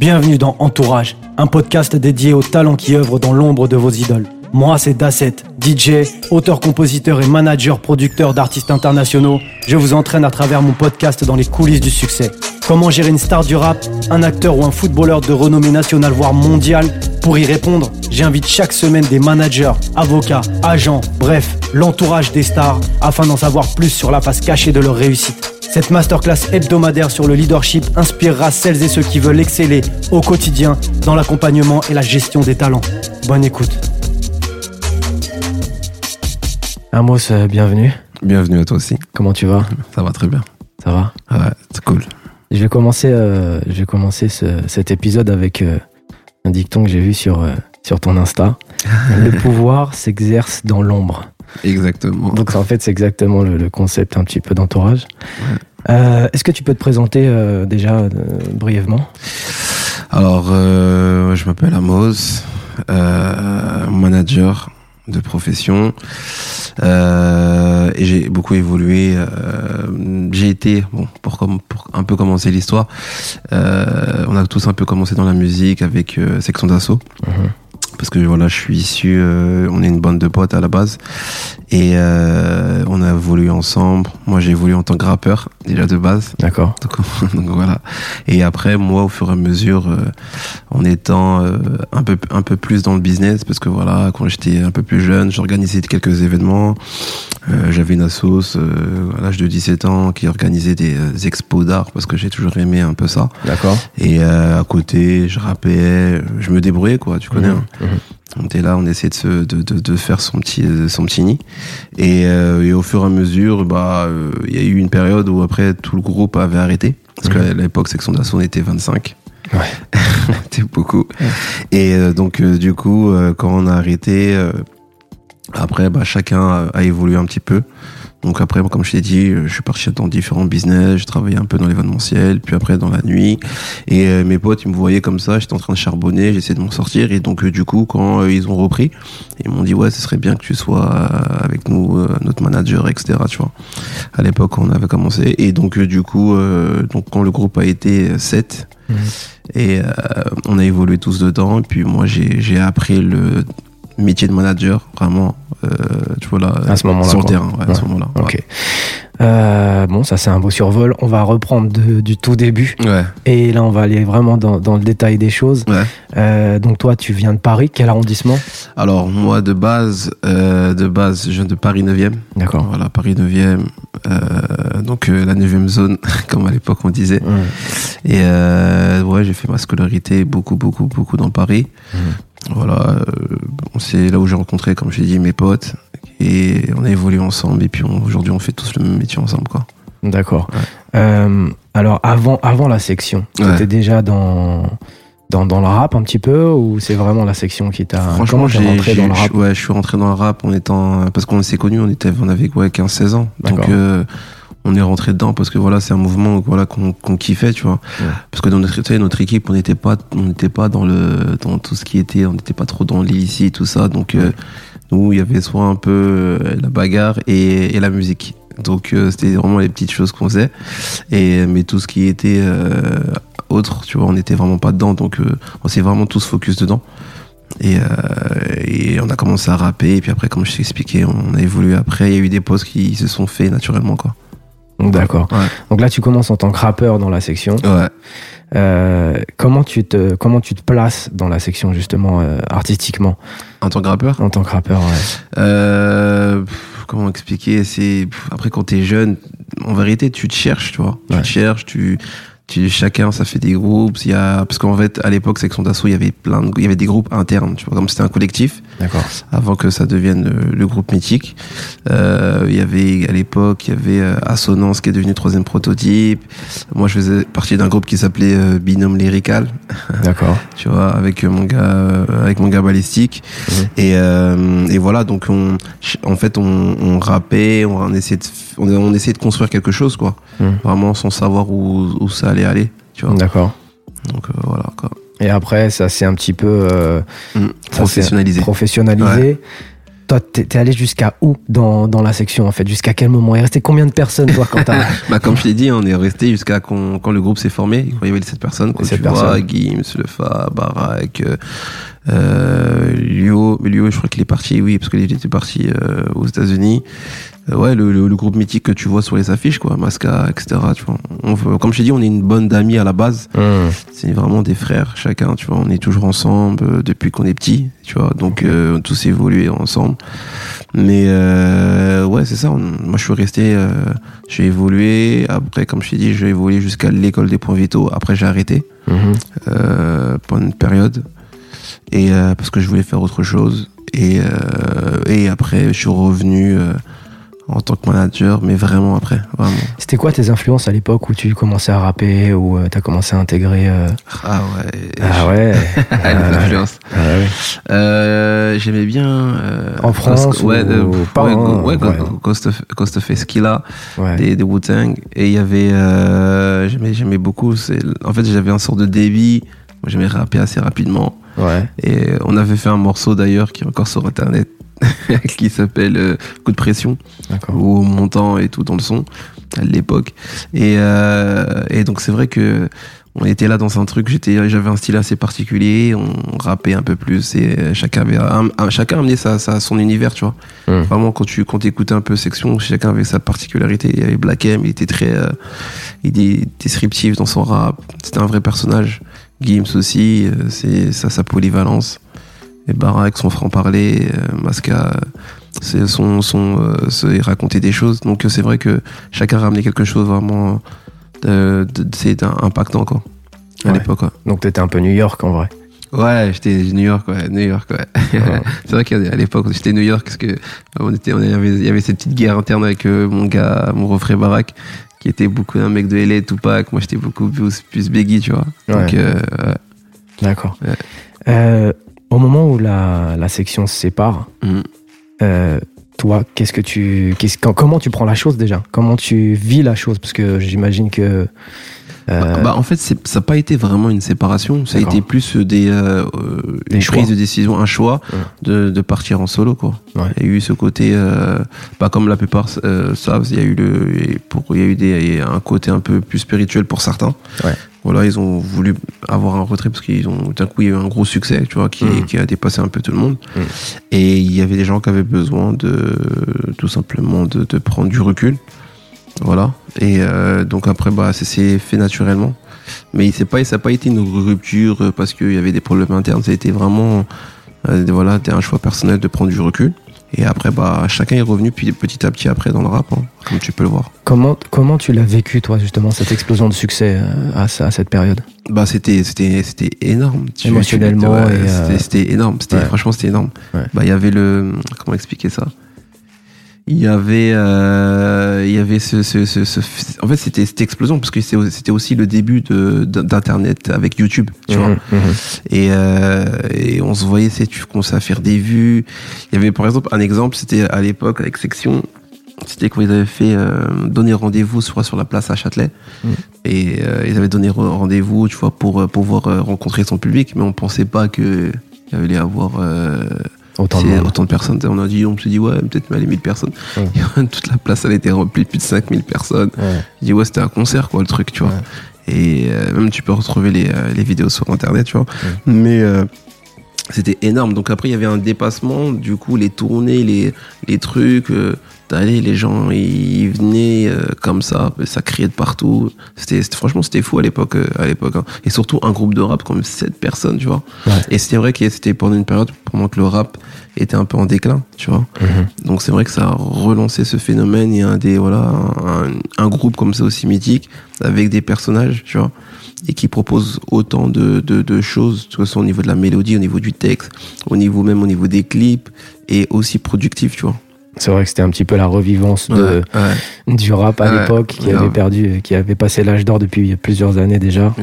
Bienvenue dans Entourage, un podcast dédié aux talents qui œuvrent dans l'ombre de vos idoles. Moi, c'est Dasset, DJ, auteur-compositeur et manager-producteur d'artistes internationaux. Je vous entraîne à travers mon podcast dans les coulisses du succès. Comment gérer une star du rap, un acteur ou un footballeur de renommée nationale voire mondiale? Pour y répondre, j'invite chaque semaine des managers, avocats, agents, bref, l'entourage des stars afin d'en savoir plus sur la face cachée de leur réussite. Cette masterclass hebdomadaire sur le leadership inspirera celles et ceux qui veulent exceller au quotidien dans l'accompagnement et la gestion des talents. Bonne écoute. Amos, euh, bienvenue. Bienvenue à toi aussi. Comment tu vas? Ça va très bien. Ça va? Ouais, c'est cool. Je vais commencer, euh, je vais commencer ce- cet épisode avec euh, un dicton que j'ai vu sur, sur ton Insta. le pouvoir s'exerce dans l'ombre. Exactement. Donc en fait, c'est exactement le, le concept un petit peu d'entourage. Est-ce que tu peux te présenter déjà brièvement? Alors, je m'appelle Amos, manager de profession, euh, et j'ai beaucoup évolué. euh, j'ai été, bon, pour, pour un peu commencer l'histoire, euh, on a tous un peu commencé dans la musique avec Section d'Assaut. Parce que voilà, je suis issu, euh, on est une bande de potes à la base, et euh, on a évolué ensemble. Moi, j'ai évolué en tant que rappeur déjà de base. D'accord. Donc, donc voilà. Et après, moi, au fur et à mesure, euh, en étant euh, un peu un peu plus dans le business, parce que voilà, quand j'étais un peu plus jeune, j'organisais quelques événements. Euh, J'avais une assoce euh, à l'âge de 17 ans qui organisait des expos d'art, parce que j'ai toujours aimé un peu ça. D'accord. Et euh, à côté, je rappais, je me débrouillais quoi, tu connais. hein. Mhm. On était là, on essayait de, se, de, de, de faire son petit, son petit nid. Et, euh, et au fur et à mesure, bah, euh, il y a eu une période où après tout le groupe avait arrêté. Parce qu'à l'époque, section d'assaut, on était 25. Ouais. C'était beaucoup. Et euh, donc, euh, du coup, euh, quand on a arrêté, euh, après, bah, chacun a, évolué un petit peu. Donc après, moi, comme je t'ai dit, euh, je suis parti dans différents business, je travaillais un peu dans l'événementiel, puis après dans la nuit. Et euh, mes potes, ils me voyaient comme ça, j'étais en train de charbonner, j'essayais de m'en sortir. Et donc euh, du coup, quand ils ont repris, ils m'ont dit ouais, ce serait bien que tu sois avec nous, notre manager, etc. Tu vois. À l'époque, on avait commencé. Et donc du coup, euh, donc quand le groupe a été 7 Mhm. et on a évolué tous dedans. Et puis moi, j'ai j'ai appris le métier de manager vraiment, euh, tu vois là, À ce moment-là, sur le terrain, ouais, à ce moment-là. Ok. Euh, bon, ça c'est un beau survol. On va reprendre de- du tout début. Ouais. Et là, on va aller vraiment dans, dans le détail des choses. Ouais. Euh, donc toi, tu viens de Paris. Quel arrondissement? Alors moi de base, euh, de base, je viens de Paris 9e. D'accord. Voilà, Paris 9e. Euh, donc la 9e zone, comme à l'époque on disait. Et ouais, j'ai fait ma scolarité beaucoup, beaucoup, beaucoup dans Paris. Voilà, euh, c'est là où j'ai rencontré, comme je l'ai dit, mes potes. Et on a évolué ensemble. Et puis aujourd'hui, on fait tous le même métier ensemble, quoi. D'accord. Ouais. Euh, alors avant, avant la section, tu Ouais. étais déjà dans, dans dans le rap un petit peu ou c'est vraiment la section qui t'a Franchement, j'ai, rentré dans le rap? ouais, je suis rentré dans le rap en étant, parce qu'on s'est connus, on était, on avait ouais, 15-16 ans. D'accord. Donc, euh, on est rentré dedans parce que voilà, c'est un mouvement, voilà, qu'on, qu'on kiffait, tu vois. Ouais. Parce que dans notre, tu sais, notre équipe, on n'était pas, on n'était pas dans le, dans tout ce qui était, on n'était pas trop dans l'illicite, tout ça. Donc, euh, nous, il y avait soit un peu euh, la bagarre et, et la musique. Donc, euh, c'était vraiment les petites choses qu'on faisait. Et, mais tout ce qui était, euh, autre, tu vois, on n'était vraiment pas dedans. Donc, on s'est vraiment tous focus dedans. Et, euh, et on a commencé à rapper. Et puis après, comme je t'ai expliqué, on a évolué après. Il y a eu des pauses qui se sont faits naturellement, quoi. D'accord. Ouais. Donc là, tu commences en tant que rappeur dans la section. Ouais. Euh, comment tu te comment tu te places dans la section justement euh, artistiquement? En tant que rappeur? En tant que rappeur ouais. Euh, comment expliquer? C'est après quand t'es jeune, en vérité, tu te cherches, tu vois. Tu Ouais. te cherches, tu, tu chacun ça fait des groupes. Il y a parce qu'en fait à l'époque section d'assaut, il y avait plein, de, il y avait des groupes internes, tu vois, comme c'était un collectif D'accord. avant que ça devienne le, le groupe mythique. Euh, il y avait à l'époque, il y avait euh, Assonance qui est devenu troisième prototype. Moi, je faisais partie d'un groupe qui s'appelait euh, Binôme Lyrical D'accord. tu vois, avec mon gars, euh, avec mon gars balistique. Mhm. Et, euh, et voilà, donc on, en fait, on, on rappait, on, on essayait de, on, on essayait de construire quelque chose, quoi. Mhm. Vraiment sans savoir où, où ça allait tu vois. D'accord. Donc euh, voilà, quoi. Et après, ça s'est un petit peu euh, s'est Professionnalisé. professionnalisé. toi, t'es t'es allé jusqu'à où dans, dans la section en fait? Jusqu'à quel moment? Il restait combien de personnes toi quand t'as Bah, comme je l'ai dit, on est resté jusqu'à quand, quand le groupe s'est formé. Quand il y avait les sept personnes, quand Les tu vois, personnes. Gims, Lefa, Barak, euh, euh, Lio, je crois qu'il est parti, oui, parce qu'il était parti aux États-Unis. Ouais, le, le, le groupe mythique que tu vois sur les affiches, quoi, Masca, etc. Tu vois. On- comme je t'ai dit, on est une bonne d'amis à la base. C'est vraiment des frères, chacun, tu vois. On est toujours ensemble euh, depuis qu'on est petit, tu vois. Donc, euh, on a tous évolué ensemble. Mais euh, ouais, c'est ça. on- moi, je suis resté, euh, j'ai évolué. Après, comme je t'ai dit, j'ai évolué jusqu'à l'école des points vitaux. Après, j'ai arrêté Mhm. euh, pendant une période. Et parce que je voulais faire autre chose. Et, et après, je suis revenu en tant que manager, mais vraiment après, vraiment. C'était quoi tes influences à l'époque où tu commençais à rapper ou euh, t'as commencé à intégrer euh, Ah ouais. Ah ouais. les Euh, influences. ah ouais. Euh, J'aimais bien. En France Ghost- ouais, ou de- pas ouais, go- ouais, go- ouais. Ghost of, Ghost of Esquila, Ouais. des, des Wu-Tang. Et il y avait. J'aimais beaucoup. En fait, j'avais un sort de débit. Moi, j'aimais rapper assez rapidement. Ouais. Et on avait fait un morceau d'ailleurs qui est encore sur internet. qui s'appelle euh, Coup de pression. D'accord. ou montant et tout dans le son à l'époque. Et, euh, et donc c'est vrai que on était là dans un truc j'étais j'avais un style assez particulier on rappait un peu plus et euh, chacun avait un- un- chacun amenait sa, sa- son univers tu vois. Vraiment quand tu quand écoutais un peu section chacun avait sa particularité. Il y avait Black M il était très euh, il était disruptif dans son rap. C'était un vrai personnage. Gims aussi euh, c'est ça sa polyvalence et Barak son franc parler Masca c'est son son euh, se- il racontait des choses donc euh, c'est vrai que chacun ramenait quelque chose vraiment euh, de, de- c'est un- impactant quoi à Ouais. l'époque. Donc t'étais un peu New York en vrai. Ouais, j'étais New York, ouais, New York, ouais. Ouais. c'est vrai qu'à l'époque, j'étais New York parce que euh, on était, on avait, il y avait cette petite guerre interne avec euh, mon gars, mon refrain Barack, qui était beaucoup un mec de LA, Tupac. Moi, j'étais beaucoup plus, plus Biggie, tu vois. Donc, Ouais. euh, ouais. D'accord. Euh, au moment où la, la section se sépare, Mhm. euh, toi, qu'est-ce que tu, qu'est-ce, comment tu prends la chose déjà? Comment tu vis la chose? Parce que j'imagine que. Euh, Bah, bah, en fait, ça n'a pas été vraiment une séparation. Ça a été plus des, euh, euh, Des une choix. prise de décision, un choix Ouais. de, de partir en solo, quoi. Ouais. Il y a eu ce côté, euh, pas comme la plupart euh, savent, il y a eu le, pour, il y a eu des, un côté un peu plus spirituel pour certains. Ouais. Voilà, ils ont voulu avoir un retrait parce qu'ils ont, d'un coup, il y a eu un gros succès, tu vois, qui, Mhm. qui a dépassé un peu tout le monde. Mhm. Et il y avait des gens qui avaient besoin de, tout simplement, de, de prendre du recul. Voilà. Et euh, donc après, bah, ça s'est fait naturellement. Mais c'est pas, ça n'a pas été une rupture euh, parce qu'il y avait des problèmes internes. Ça a été vraiment, euh, voilà, un choix personnel de prendre du recul. Et après, bah, chacun est revenu puis petit à petit après dans le rap, hein, comme tu peux le voir. comment, comment tu l'as vécu, toi, justement, cette explosion de succès euh, à, à cette période? Bah, c'était, c'était, c'était énorme. Tu- Émotionnellement ouais, euh, c'était, énorme. C'était, ouais. franchement, c'était énorme. Ouais. Bah, il y avait le, comment expliquer ça? Il y avait, euh, il y avait ce, ce, ce, ce- en fait, c'était cette explosion parce que c'était aussi le début de d'internet avec YouTube, tu vois. Mhm, mhm. Et, euh, et on se voyait, c'est tu commençais à faire des vues. Il y avait par exemple un exemple, c'était à l'époque avec Section, c'était quand ils avaient fait euh, donner rendez-vous soit sur la place à Châtelet. Mm. Et euh, ils avaient donné re- rendez-vous, tu vois, pour pouvoir rencontrer son public, mais on pensait pas que il y allait avoir Autant de autant de personnes. On a dit, on se dit, ouais, peut-être les 1000 personnes. Toute la place, elle était remplie, plus de 5000 personnes. Ouais. Je dis, ouais, c'était un concert, quoi, le truc, tu vois. Ouais. Et euh, même, tu peux retrouver les, euh, les vidéos sur Internet, tu vois. Mais euh, c'était énorme. Donc après, il y avait un dépassement. Du coup, les tournées, les, les trucs, euh, d'aller, les gens, ils venaient euh, comme ça, ça criait de partout. C'était, franchement, c'était fou à l'époque. euh, à l'époque hein. Et surtout, un groupe de rap comme 7 personnes, tu vois. Ouais. Et c'était vrai que c'était pendant une période, pendant que le rap était un peu en déclin, tu vois. Mhm. Donc c'est vrai que ça a relancé ce phénomène et un des voilà un, un groupe comme ça aussi mythique avec des personnages, tu vois, et qui propose autant de, de, de choses, que ce soit au niveau de la mélodie, au niveau du texte, au niveau même au niveau des clips et aussi productif, tu vois. C'est vrai que c'était un petit peu la revivance de, Ouais, ouais, du rap à Ouais, l'époque qui avait perdu, qui avait passé l'âge d'or depuis plusieurs années déjà.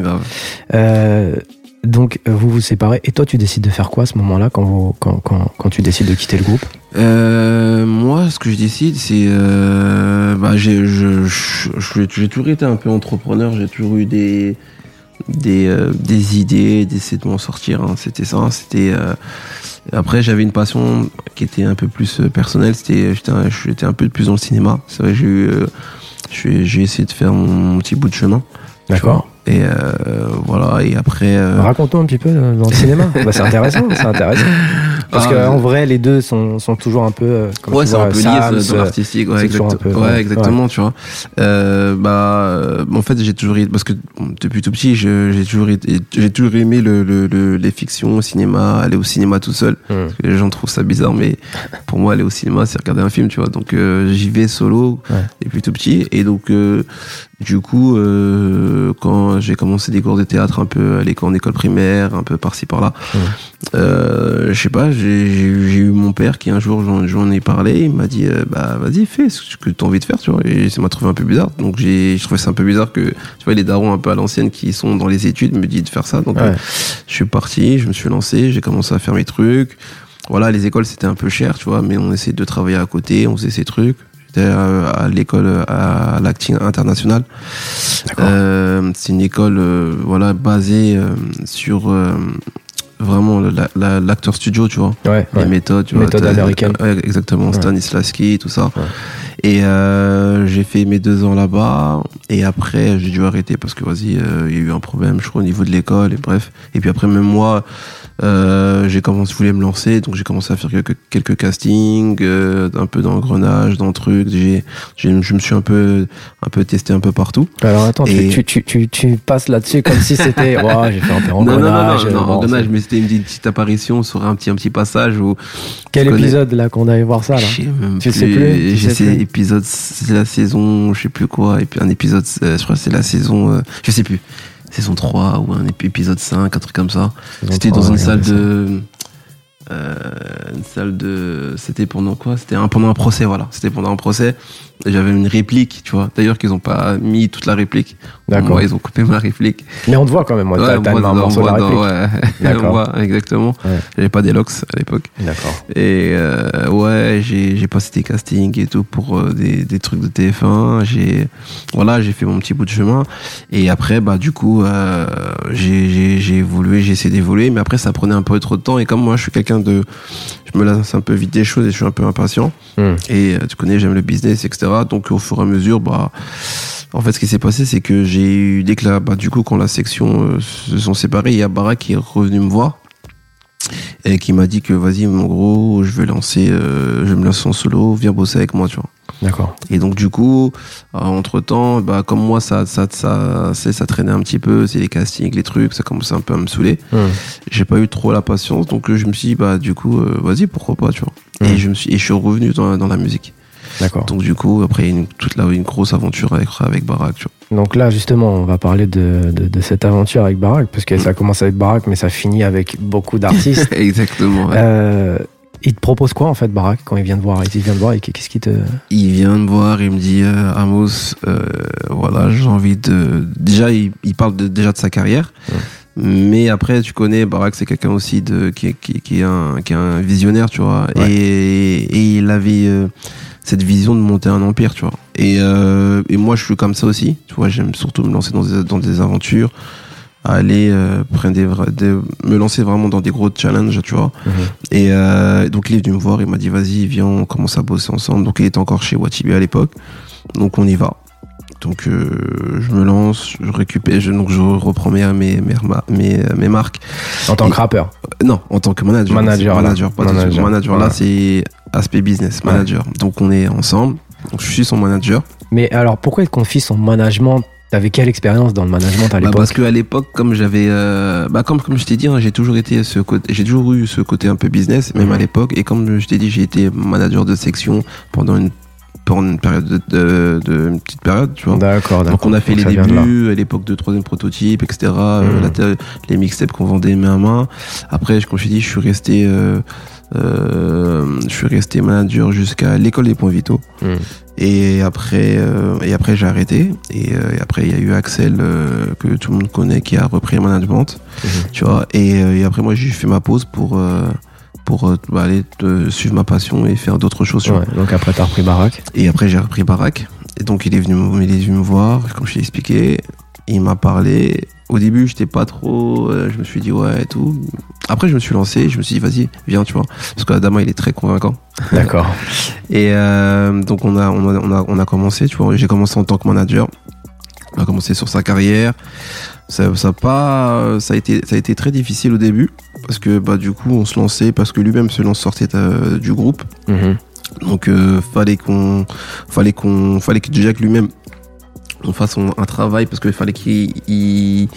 Euh, donc vous vous séparez. Et toi tu décides de faire quoi à ce moment-là quand, vous, quand, quand, quand tu décides de quitter le groupe? Euh, moi, ce que je décide, c'est, euh, bah, j'ai toujours été un peu entrepreneur. J'ai toujours eu des, des, euh, des idées, d'essayer de m'en sortir. hein. C'était ça. C'était euh, après j'avais une passion qui était un peu plus euh, personnelle. C'était j'étais un, j'étais un peu plus dans le cinéma. C'est vrai, j'ai eu, euh, j'ai essayé de faire mon petit bout de chemin. D'accord. Et euh, voilà. Et après. euh, Raconte-nous un petit peu euh, dans le cinéma. Bah, c'est intéressant, c'est intéressant. Parce Ah, que euh, en vrai, les deux sont, sont toujours un peu. comme ouais, c'est un peu Sams, lié dans l'artistique. Ouais, exact- peu- ouais, ouais, exactement, tu vois. Euh, bah, en fait, j'ai toujours été, parce que depuis tout petit, j'ai toujours été, j'ai toujours aimé le, le, le- les fictions, au cinéma, aller au cinéma tout seul. Hmm. Parce que les gens trouvent ça bizarre, mais pour moi, aller au cinéma, c'est regarder un film, tu vois. Donc, euh, j'y vais solo Ouais. depuis tout petit. Et donc, euh, du coup, euh, quand j'ai commencé des cours de théâtre un peu à l'école, en école primaire, un peu par-ci par-là, euh, je sais pas, j'ai eu mon père qui un jour j'en ai parlé, il m'a dit euh, bah vas-y fais ce que tu as envie de faire, tu vois. Et ça m'a trouvé un peu bizarre. Donc j'ai je trouvais ça un peu bizarre que tu vois les darons un peu à l'ancienne qui sont dans les études me disent de faire ça. Donc Ouais. je suis parti, je me suis lancé, j'ai commencé à faire mes trucs. Voilà, les écoles c'était un peu cher, tu vois, mais on essayait de travailler à côté, on faisait ces trucs. J'étais euh, à l'école à l'acting international. Euh, c'est une école euh, voilà basée sur vraiment la- la- l'acteur studio, tu vois, ouais, les ouais. méthodes, tu Méthode vois, t'as- américaine. ouais, exactement. Stanislavski, tout ça. Et euh, j'ai fait mes deux ans là-bas, et après j'ai dû arrêter parce que vas-y, euh, il y a eu un problème, je crois, au niveau de l'école, et bref. Et puis après même moi, euh, j'ai commencé, je voulais me lancer, donc j'ai commencé à faire quelques, quelques castings, euh, un peu d'engrenage, dans le truc. J'ai, j'ai, je me suis un peu, un peu testé un peu partout. Alors attends, tu- Et- tu, tu, tu, tu passes là-dessus comme si c'était. Ouais, j'ai fait un peu Non, non, non, non, engrenage. non, bon, engrenage, mais c'était une petite apparition sur un petit, un petit passage où. Quel je connais- épisode là qu'on allait voir ça là? Je sais même Tu plus. sais plus, J'ai sais épisodes, c'est la saison, je sais plus quoi, et puis un épisode, euh, je crois que c'est la saison, euh, je sais plus, saison 3 ou un ép- épisode 5, un truc comme ça. C'était dans une salle de. euh, une salle de. C'était pendant quoi? C'était un, pendant un procès, voilà. C'était pendant un procès. J'avais une réplique, tu vois. D'ailleurs, qu'ils ont pas mis toute la réplique. D'accord. Ils ont coupé ma réplique. Mais on te voit quand même, moi. Ouais, T'as un morceau de la moi, dans- réplique. ouais. D'accord. Moi, exactement. Ouais. J'avais pas d'élox à l'époque. D'accord. Et euh, ouais, j'ai passé des castings et tout pour euh, des, des trucs de TF1. J'ai voilà, j'ai fait mon petit bout de chemin. Et après, bah du coup, euh, j'ai j'ai- j'ai évolué, j'ai essayé d'évoluer, mais après ça prenait un peu trop de temps. Et comme moi, je suis quelqu'un de, je me lasse un peu vite des choses et je suis un peu impatient. Hmm. Et tu connais, j'aime le business, etc. Donc au fur et à mesure, bah en fait, ce qui s'est passé, c'est que j'ai eu dès que la, bah, du coup, quand la section euh, se sont séparées, il y a Bara qui est revenu me voir et qui m'a dit que vas-y, en gros, je vais lancer, euh, je me lancer en solo, viens bosser avec moi, tu vois. D'accord. Et donc du coup, entre temps, bah comme moi, ça, ça, ça, c'est ça traînait un petit peu, c'est les castings, les trucs, ça commençait un peu à me saouler. Hmm. J'ai pas eu trop la patience, donc euh, je me suis dit bah du coup, euh, vas-y, pourquoi pas, tu vois. Mm. Et je me suis, et je suis revenu dans, dans la musique. D'accord. Donc du coup, après une, toute la, une grosse aventure avec avec Barak, tu vois. Donc là, justement, on va parler de, de, de cette aventure avec Barack, parce que ça commence avec Barack, mais ça finit avec beaucoup d'artistes. Exactement. ouais. euh, il te propose quoi en fait, Barack, quand il vient te voir? Il vient te voir et qu'est-ce qui te. Il vient me voir, il me dit euh, Amos, euh, voilà, j'ai envie de. Déjà, il, il parle de, déjà de sa carrière. Mais après, tu connais, Barak, c'est quelqu'un aussi de, qui, est- qui, qui, est un, qui est un visionnaire, tu vois. Ouais. Et, et il avait euh, cette vision de monter un empire, tu vois. Et, euh, et moi, je suis comme ça aussi. Tu vois, j'aime surtout me lancer dans des, dans des aventures, aller euh, prendre des, vra- des- me lancer vraiment dans des gros challenges, tu vois. Et euh, donc il est venu me voir, il m'a dit vas-y viens on commence à bosser ensemble. Donc il était encore chez Watibi à l'époque, donc on y va. Donc euh, je me lance, je récupère, je, donc je reprends mes mes mes, mes, mes marques. En tant que rappeur. Non, en tant que manager. Manager, C'est là. manager, Manager. manager. manager là c'est aspect business, Ouais. manager. Donc on est ensemble. Donc je suis son manager. Mais alors, pourquoi il confie son management? T'avais quelle expérience dans le management à Bah, l'époque? parce que à l'époque, comme j'avais, euh, bah comme comme je t'ai dit, hein, j'ai toujours été ce côté, j'ai toujours eu ce côté un peu business, même Mhm. à l'époque. Et comme je t'ai dit, j'ai été manager de section pendant une pendant une période de, de, de- une petite période, tu vois. D'accord, d'accord. Donc on a fait les débuts à l'époque de troisième prototype, etc. euh, Mhm. la les mixtapes qu'on vendait main à main. Après, comme je t'ai dit, je suis resté, euh, euh, je suis resté manager jusqu'à l'école des points vitaux. Hmm. Et après, euh, et après j'ai arrêté. Et, euh, et après, il y a eu Axel euh, que tout le monde connaît qui a repris le management, Mhm. tu vois. Et, et après, moi, j'ai fait ma pause pour euh, pour euh, bah, aller euh, suivre ma passion et faire d'autres choses. Ouais, donc après, t'as repris Barack. Et après, j'ai repris Barak. Et donc, il est venu, me- il est venu me voir, comme je t'ai expliqué. Il m'a parlé. au début, j'étais pas trop. euh, je me suis dit ouais et tout. Après, je me suis lancé. Je me suis dit vas-y, viens, tu vois, parce que Adama, il est très convaincant. D'accord. Et euh, donc on a, on a, on a, on a commencé, tu vois. J'ai commencé en tant que manager. On a commencé sur sa carrière. Ça, pas, ça a été, ça a été très difficile au début parce que bah du coup on se lançait parce que lui-même se lance sortait euh, du groupe. Mhm. Donc euh, fallait qu'on, fallait qu'on, fallait que déjà que lui-même on fasse un, un travail parce qu'il fallait qu'il il,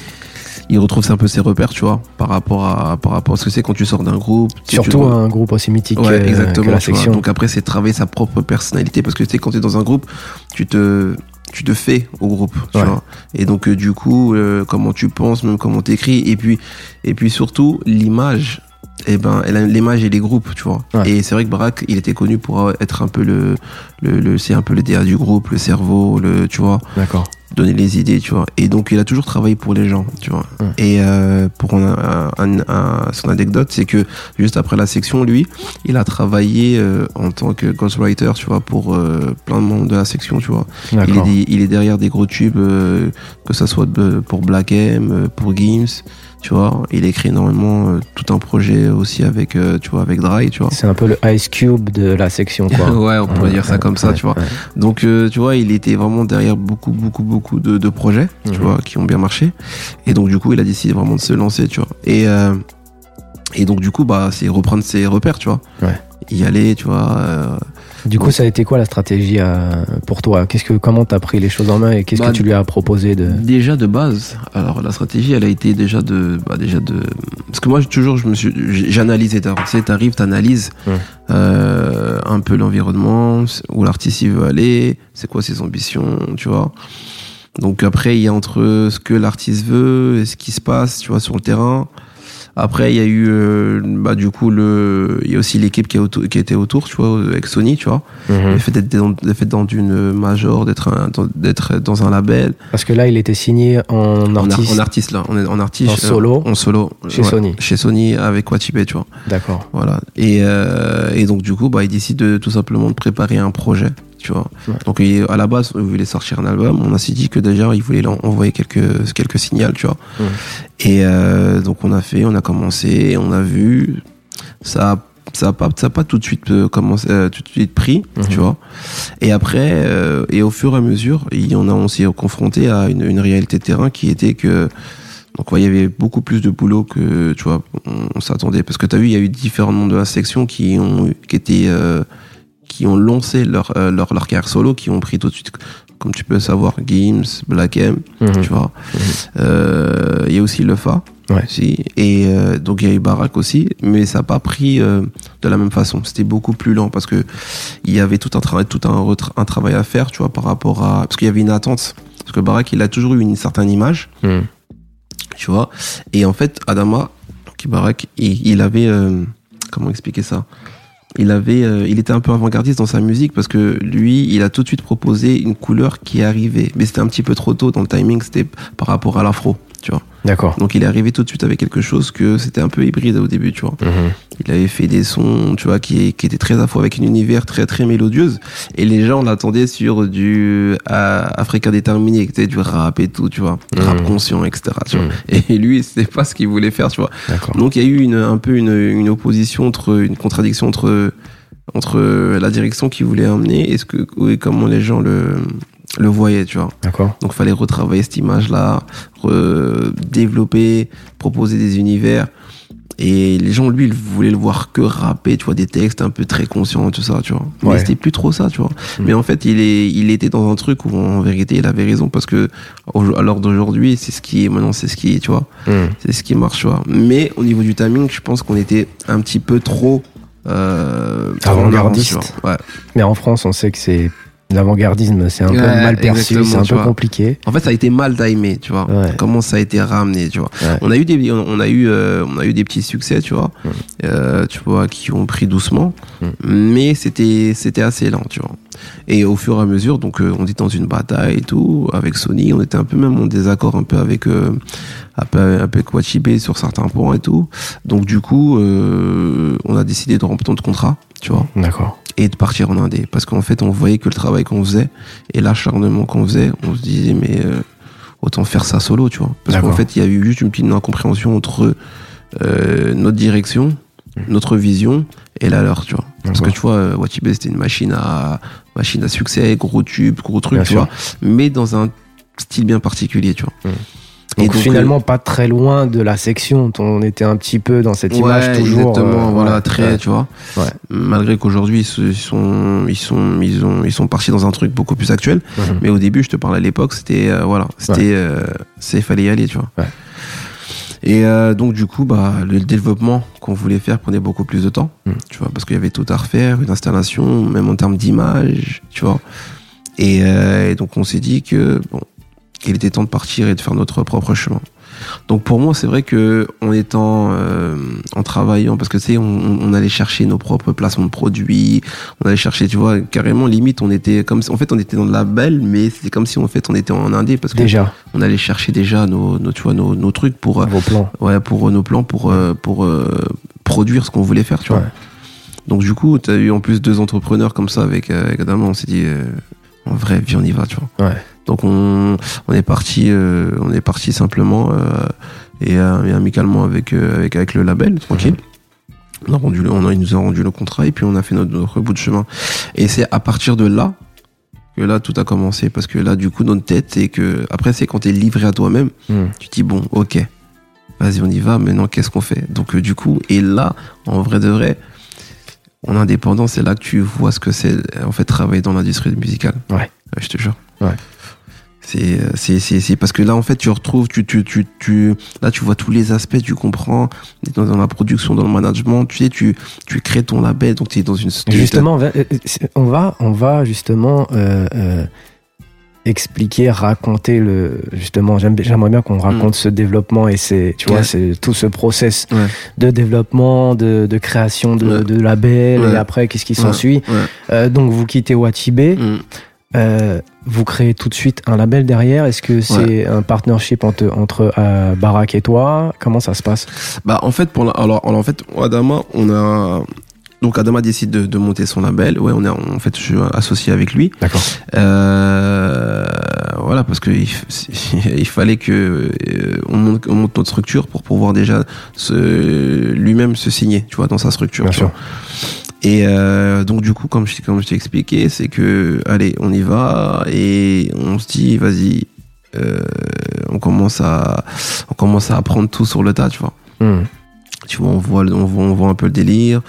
il retrouve un peu ses repères, tu vois, par rapport à par rapport à ce que c'est quand tu sors d'un groupe. Surtout un groupe aussi mythique Ouais, exactement. que la tu vois. section. Donc après, c'est travailler sa propre personnalité parce que tu sais, quand tu es dans un groupe, tu te, tu te fais au groupe, tu Ouais. vois. Et donc, euh, du coup, euh, comment tu penses, même comment t'écris, et puis, et puis surtout, l'image. Et ben, l'image et les groupes, tu vois. Ouais. Et c'est vrai que Barack, il était connu pour être un peu le, le, le c'est un peu le DA du groupe, le cerveau, le, tu vois D'accord. Donner les idées, tu vois. Et donc, il a toujours travaillé pour les gens, tu vois. Et euh, pour un, un- un- son anecdote, c'est que juste après la section, lui, il a travaillé euh, en tant que ghostwriter, tu vois, pour euh, plein de membres de la section, tu vois. Il est, il est derrière des gros tubes, euh, que ça soit pour Black M, euh, pour Gims, tu vois. Il écrit énormément euh, tout un projet aussi avec, euh, tu vois, avec Dry, tu vois. C'est un peu le Ice Cube de la section, quoi. ouais, on pourrait dire ça comme ça, tu vois. Donc, euh, tu vois, il était vraiment derrière beaucoup, beaucoup, beaucoup de, de projets, tu Mhm. vois, qui ont bien marché. Et donc, du coup, il a décidé vraiment de se lancer, tu vois. Et, et donc, du coup, bah, c'est reprendre ses repères, tu vois. Ouais. Y aller, tu vois. Du coup, ça a été quoi la stratégie euh, pour toi? Qu'est-ce que comment t'as pris les choses en main et qu'est-ce Bah, que tu lui as proposé de? Déjà de base, alors la stratégie, elle a été déjà de, bah, déjà de, parce que moi, toujours, je me suis, t'as- Tu sais, t'arrives, t'analyses euh, un peu l'environnement, où l'artiste veut aller, c'est quoi ses ambitions, tu vois? Donc après, il y a entre ce que l'artiste veut et ce qui se passe, tu vois, sur le terrain. Après, il y a eu, euh, bah, du coup, le, il y a aussi l'équipe qui, était autour, tu vois, avec Sony, tu vois. Mhm. Le fait d'être dans, une major, d'être dans- d'être dans un label, Parce que là, il était signé en en, ar- artiste. en artiste là, on est en artiste En euh, solo en solo Chez Sony. chez Sony avec Watibé, tu vois. D'accord. Voilà. Et, euh, et donc du coup, bah, il décide de tout simplement de préparer un projet, tu vois. Ouais. Donc à la base, il voulait sortir un album. On a s'est dit que déjà, il voulait envoyer quelques quelques signaux, tu vois. Ouais. Et euh, donc on a fait, on a commencé, on a vu, ça. a- Ça a pas, ça a pas tout de suite euh, commencé, euh, tout de suite pris, Mhm. tu vois. Et après, euh, et au fur et à mesure, il y en a, on s'est confronté à une, une réalité de terrain qui était que donc ouais, il y avait beaucoup plus de boulot que tu vois on, on s'attendait parce que tu as vu il y a eu différents membres de la section qui ont qui étaient euh, qui ont lancé leur, euh, leur leur carrière solo qui ont pris tout de suite comme tu peux savoir Gims, Black M, Mhm. tu vois. Euh, Il y a aussi le Fa Ouais. aussi et euh, donc il y a eu Barack aussi mais ça n'a pas pris euh, de la même façon c'était beaucoup plus lent parce que il y avait tout un travail tout un, un travail à faire tu vois par rapport à parce qu'il y avait une attente parce que Barack il a toujours eu une certaine image Mhm. tu vois. Et en fait, Adama, qui Barak, il, il avait, euh, comment expliquer ça? Il avait, euh, il était un peu avant-gardiste dans sa musique parce que lui, il a tout de suite proposé une couleur qui est arrivée, mais c'était un petit peu trop tôt dans le timing, c'était par rapport à l'afro, tu vois. D'accord. Donc il est arrivé tout de suite avec quelque chose que c'était un peu hybride au début, tu vois. Mhm. Il avait fait des sons, tu vois, qui, qui étaient très afro avec un univers très très mélodieuse. Et les gens l'attendaient sur du euh, Africain déterminé, tu sais, du rap et tout, tu vois, rap Mhm. conscient, etc. Tu vois. Mhm. Et lui, c'était pas ce qu'il voulait faire, tu vois. Donc il y a eu une, un peu une, une opposition entre, une contradiction entre, entre la direction qu'il voulait emmener et ce que, et comment les gens le, le voyaient, tu vois. D'accord. Donc fallait retravailler cette image-là, développer, proposer des univers. Et les gens, lui, ils voulaient le voir que rapper, tu vois, des textes un peu très conscients, tout ça, tu vois. Mais Ouais. c'était plus trop ça, tu vois. Mm. Mais en fait, il, est, il était dans un truc où, en vérité, il avait raison parce que, à l'heure d'aujourd'hui, c'est ce qui est, maintenant, c'est ce qui est, tu vois. Mhm. C'est ce qui marche, tu vois. Mais au niveau du timing, je pense qu'on était un petit peu trop, euh, Avant-gardiste. Ouais. Mais en France, on sait que c'est l'avant-gardisme, c'est un peu mal perçu, c'est un peu vois. compliqué. En fait, ça a été mal timé, tu vois. Ouais. Comment ça a été ramené, tu vois. Ouais. On a eu des, on a eu, euh, on a eu des petits succès, tu vois, euh, tu vois, qui ont pris doucement, mais c'était, c'était assez lent, tu vois. Et au fur et à mesure, donc, euh, on était dans une bataille et tout avec Sony, on était un peu même en désaccord un peu avec, un peu avec Wachibé sur certains points et tout. Donc du coup, on a décidé de rompre notre contrat, tu vois D'accord. Et de partir en Indé. Parce qu'en fait, on voyait que le travail qu'on faisait et l'acharnement qu'on faisait, on se disait, mais euh, autant faire ça solo, tu vois. Parce qu'en fait, il y a eu juste une petite incompréhension entre euh, notre direction, notre vision et la leur, tu vois. Parce que tu vois, euh, Watibé, c'était une machine à, machine à succès, gros tube, gros truc, Bien tu sûr. vois. Mais dans un style bien particulier, tu vois. Mm. Et Donc, finalement, pas très loin de la section. On était un petit peu dans cette Ouais, image toujours. exactement, euh, voilà, ouais, très, ouais. tu vois. Ouais. Malgré qu'aujourd'hui, ils sont, ils sont, ils ont, ils sont partis dans un truc beaucoup plus actuel. Mhm. Mais au début, je te parle à l'époque, c'était, euh, voilà, c'était, euh, c'est, fallait y aller, tu vois. Ouais. Et euh, donc, du coup, bah, le développement qu'on voulait faire prenait beaucoup plus de temps, Mm. tu vois, parce qu'il y avait tout à refaire, une installation, même en termes d'image, tu vois. Et, euh, et donc, on s'est dit que, bon, qu'il était temps de partir et de faire notre propre chemin. Donc pour moi, c'est vrai que en étant, euh, en travaillant, parce que tu sais, on, on allait chercher nos propres placements de produits, on allait chercher, tu vois, carrément limite, on était comme, si- en fait, on était dans le label, mais c'était comme si en fait on était en indé parce que Déjà, on allait chercher déjà nos, nos tu vois, nos, nos trucs pour, euh, vos plans. ouais, pour euh, nos plans, pour, pour euh, produire ce qu'on voulait faire, tu vois. Donc du coup, tu as eu en plus deux entrepreneurs comme ça avec, avec Adam, on s'est dit, euh, en vrai, viens, on y va, tu vois. Ouais. Donc on, on est parti, euh, on est parti simplement euh, et, euh, et amicalement avec, avec avec le label, tranquille. On a rendu, le- on a, ils nous a rendu le contrat et puis on a fait notre, notre bout de chemin. Et c'est à partir de là que là tout a commencé parce que là du coup notre tête c'est que après c'est quand t'es livré à toi-même, Mm. tu te dis bon ok, vas-y on y va. Maintenant qu'est-ce qu'on fait? Donc du coup et là en vrai de vrai. En indépendant, c'est là que tu vois ce que c'est en fait travailler dans l'industrie musicale. Ouais. je te jure. Ouais. C'est, parce que là, en fait, tu retrouves, tu, tu, tu, tu, là, tu vois tous les aspects, tu comprends, dans, dans la production, dans le management, tu sais, tu, tu crées ton label, donc tu es dans une Justement, euh, c'est- on va, on va justement euh, euh, expliquer, raconter le. Justement, j'aime- j'aimerais bien qu'on raconte ce développement et c'est, tu vois. Ouais. c'est tout ce process Ouais. de développement, de, de création de, Ouais. de label et après qu'est-ce qui s'ensuit. Euh, donc vous quittez Watibé, Mm. Euh, vous créez tout de suite un label derrière. Est-ce que c'est un partnership entre, entre euh, Barak et toi? Comment ça se passe? Bah, en fait, pour la- alors, alors, en fait, Adama, on a, donc Adama décide de, de monter son label. Ouais, on est, en fait, je suis associé avec lui. D'accord. Euh, voilà, parce que il, il fallait que euh, on, monte, on monte notre structure pour pouvoir déjà lui-même se signer, tu vois, dans sa structure. Bien sûr. vois. Et euh, donc du coup, comme je, comme je t'ai expliqué, c'est que allez, on y va et on se dit, vas-y, euh, on commence à, on commence à apprendre tout sur le tas, tu vois. Mm. Tu vois, on voit, on voit, on voit un peu le délire,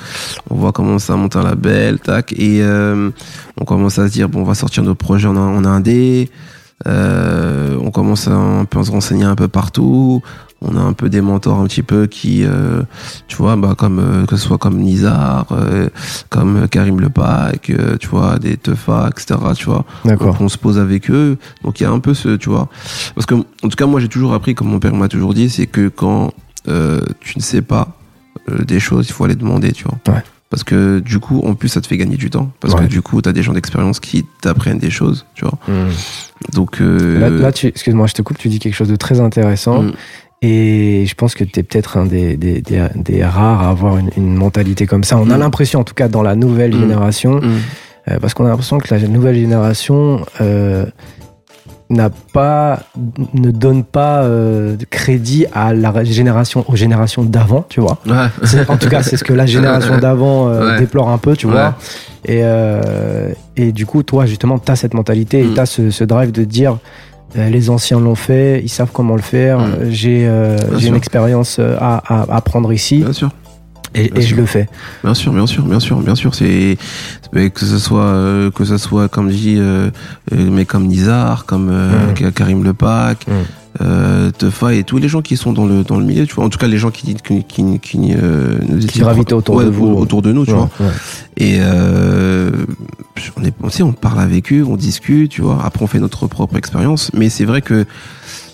on voit comment ça monte un label, tac, et euh, on commence à se dire, bon, on va sortir nos projets en, en indé, on commence à un peu à se renseigner un peu partout, on a un peu des mentors un petit peu qui, euh, tu vois, bah, comme, euh, que ce soit comme Nizar, euh, comme Karim Lepac, euh, tu vois, des Teufa, etc., tu vois. D'accord. On se pose avec eux. Donc il y a un peu ce, tu vois. Parce que, en tout cas, moi j'ai toujours appris, comme mon père m'a toujours dit, c'est que quand euh, tu ne sais pas euh, des choses, il faut aller demander, tu vois. Ouais. Parce que du coup, en plus, ça te fait gagner du temps. Parce Ouais. que du coup, tu as des gens d'expérience qui t'apprennent des choses, tu vois. Mm. Donc, euh, Là, là, tu, excuse-moi, je te coupe, tu dis quelque chose de très intéressant. mm, Et je pense que tu es peut-être un des, des, des, des rares à avoir une, une mentalité comme ça. On a Mm. l'impression, en tout cas dans la nouvelle Mm. génération, mm, euh, parce qu'on a l'impression que la nouvelle génération euh, n'a pas, ne donne pas euh, de crédit à la génération, aux générations d'avant, tu vois. ouais. En tout cas, c'est ce que la génération d'avant Ouais. déplore un peu, tu Ouais. vois. Et, et du coup, toi, justement, tu as cette mentalité et tu as ce, ce drive de dire les anciens l'ont fait, ils savent comment le faire, euh, j'ai euh, j'ai une expérience euh, à, à, à prendre ici Bien sûr. et, bien et je le fais. Bien sûr, bien sûr, bien sûr, bien sûr. C'est que ce soit euh, que ce soit comme dis, euh, euh, mais comme Nizar, comme euh, Mm. Karim Lepac, Mm. Euh, Teufa et tous les gens qui sont dans le dans le milieu, tu vois. En tout cas, les gens qui qui qui, qui, euh, nous étaient gravitent autour ouais, de vous. autour de nous, tu Ouais, vois. ouais. Et euh, on est, on, sait, on parle avec eux, on discute, tu vois. Après, on fait notre propre expérience. Mais c'est vrai que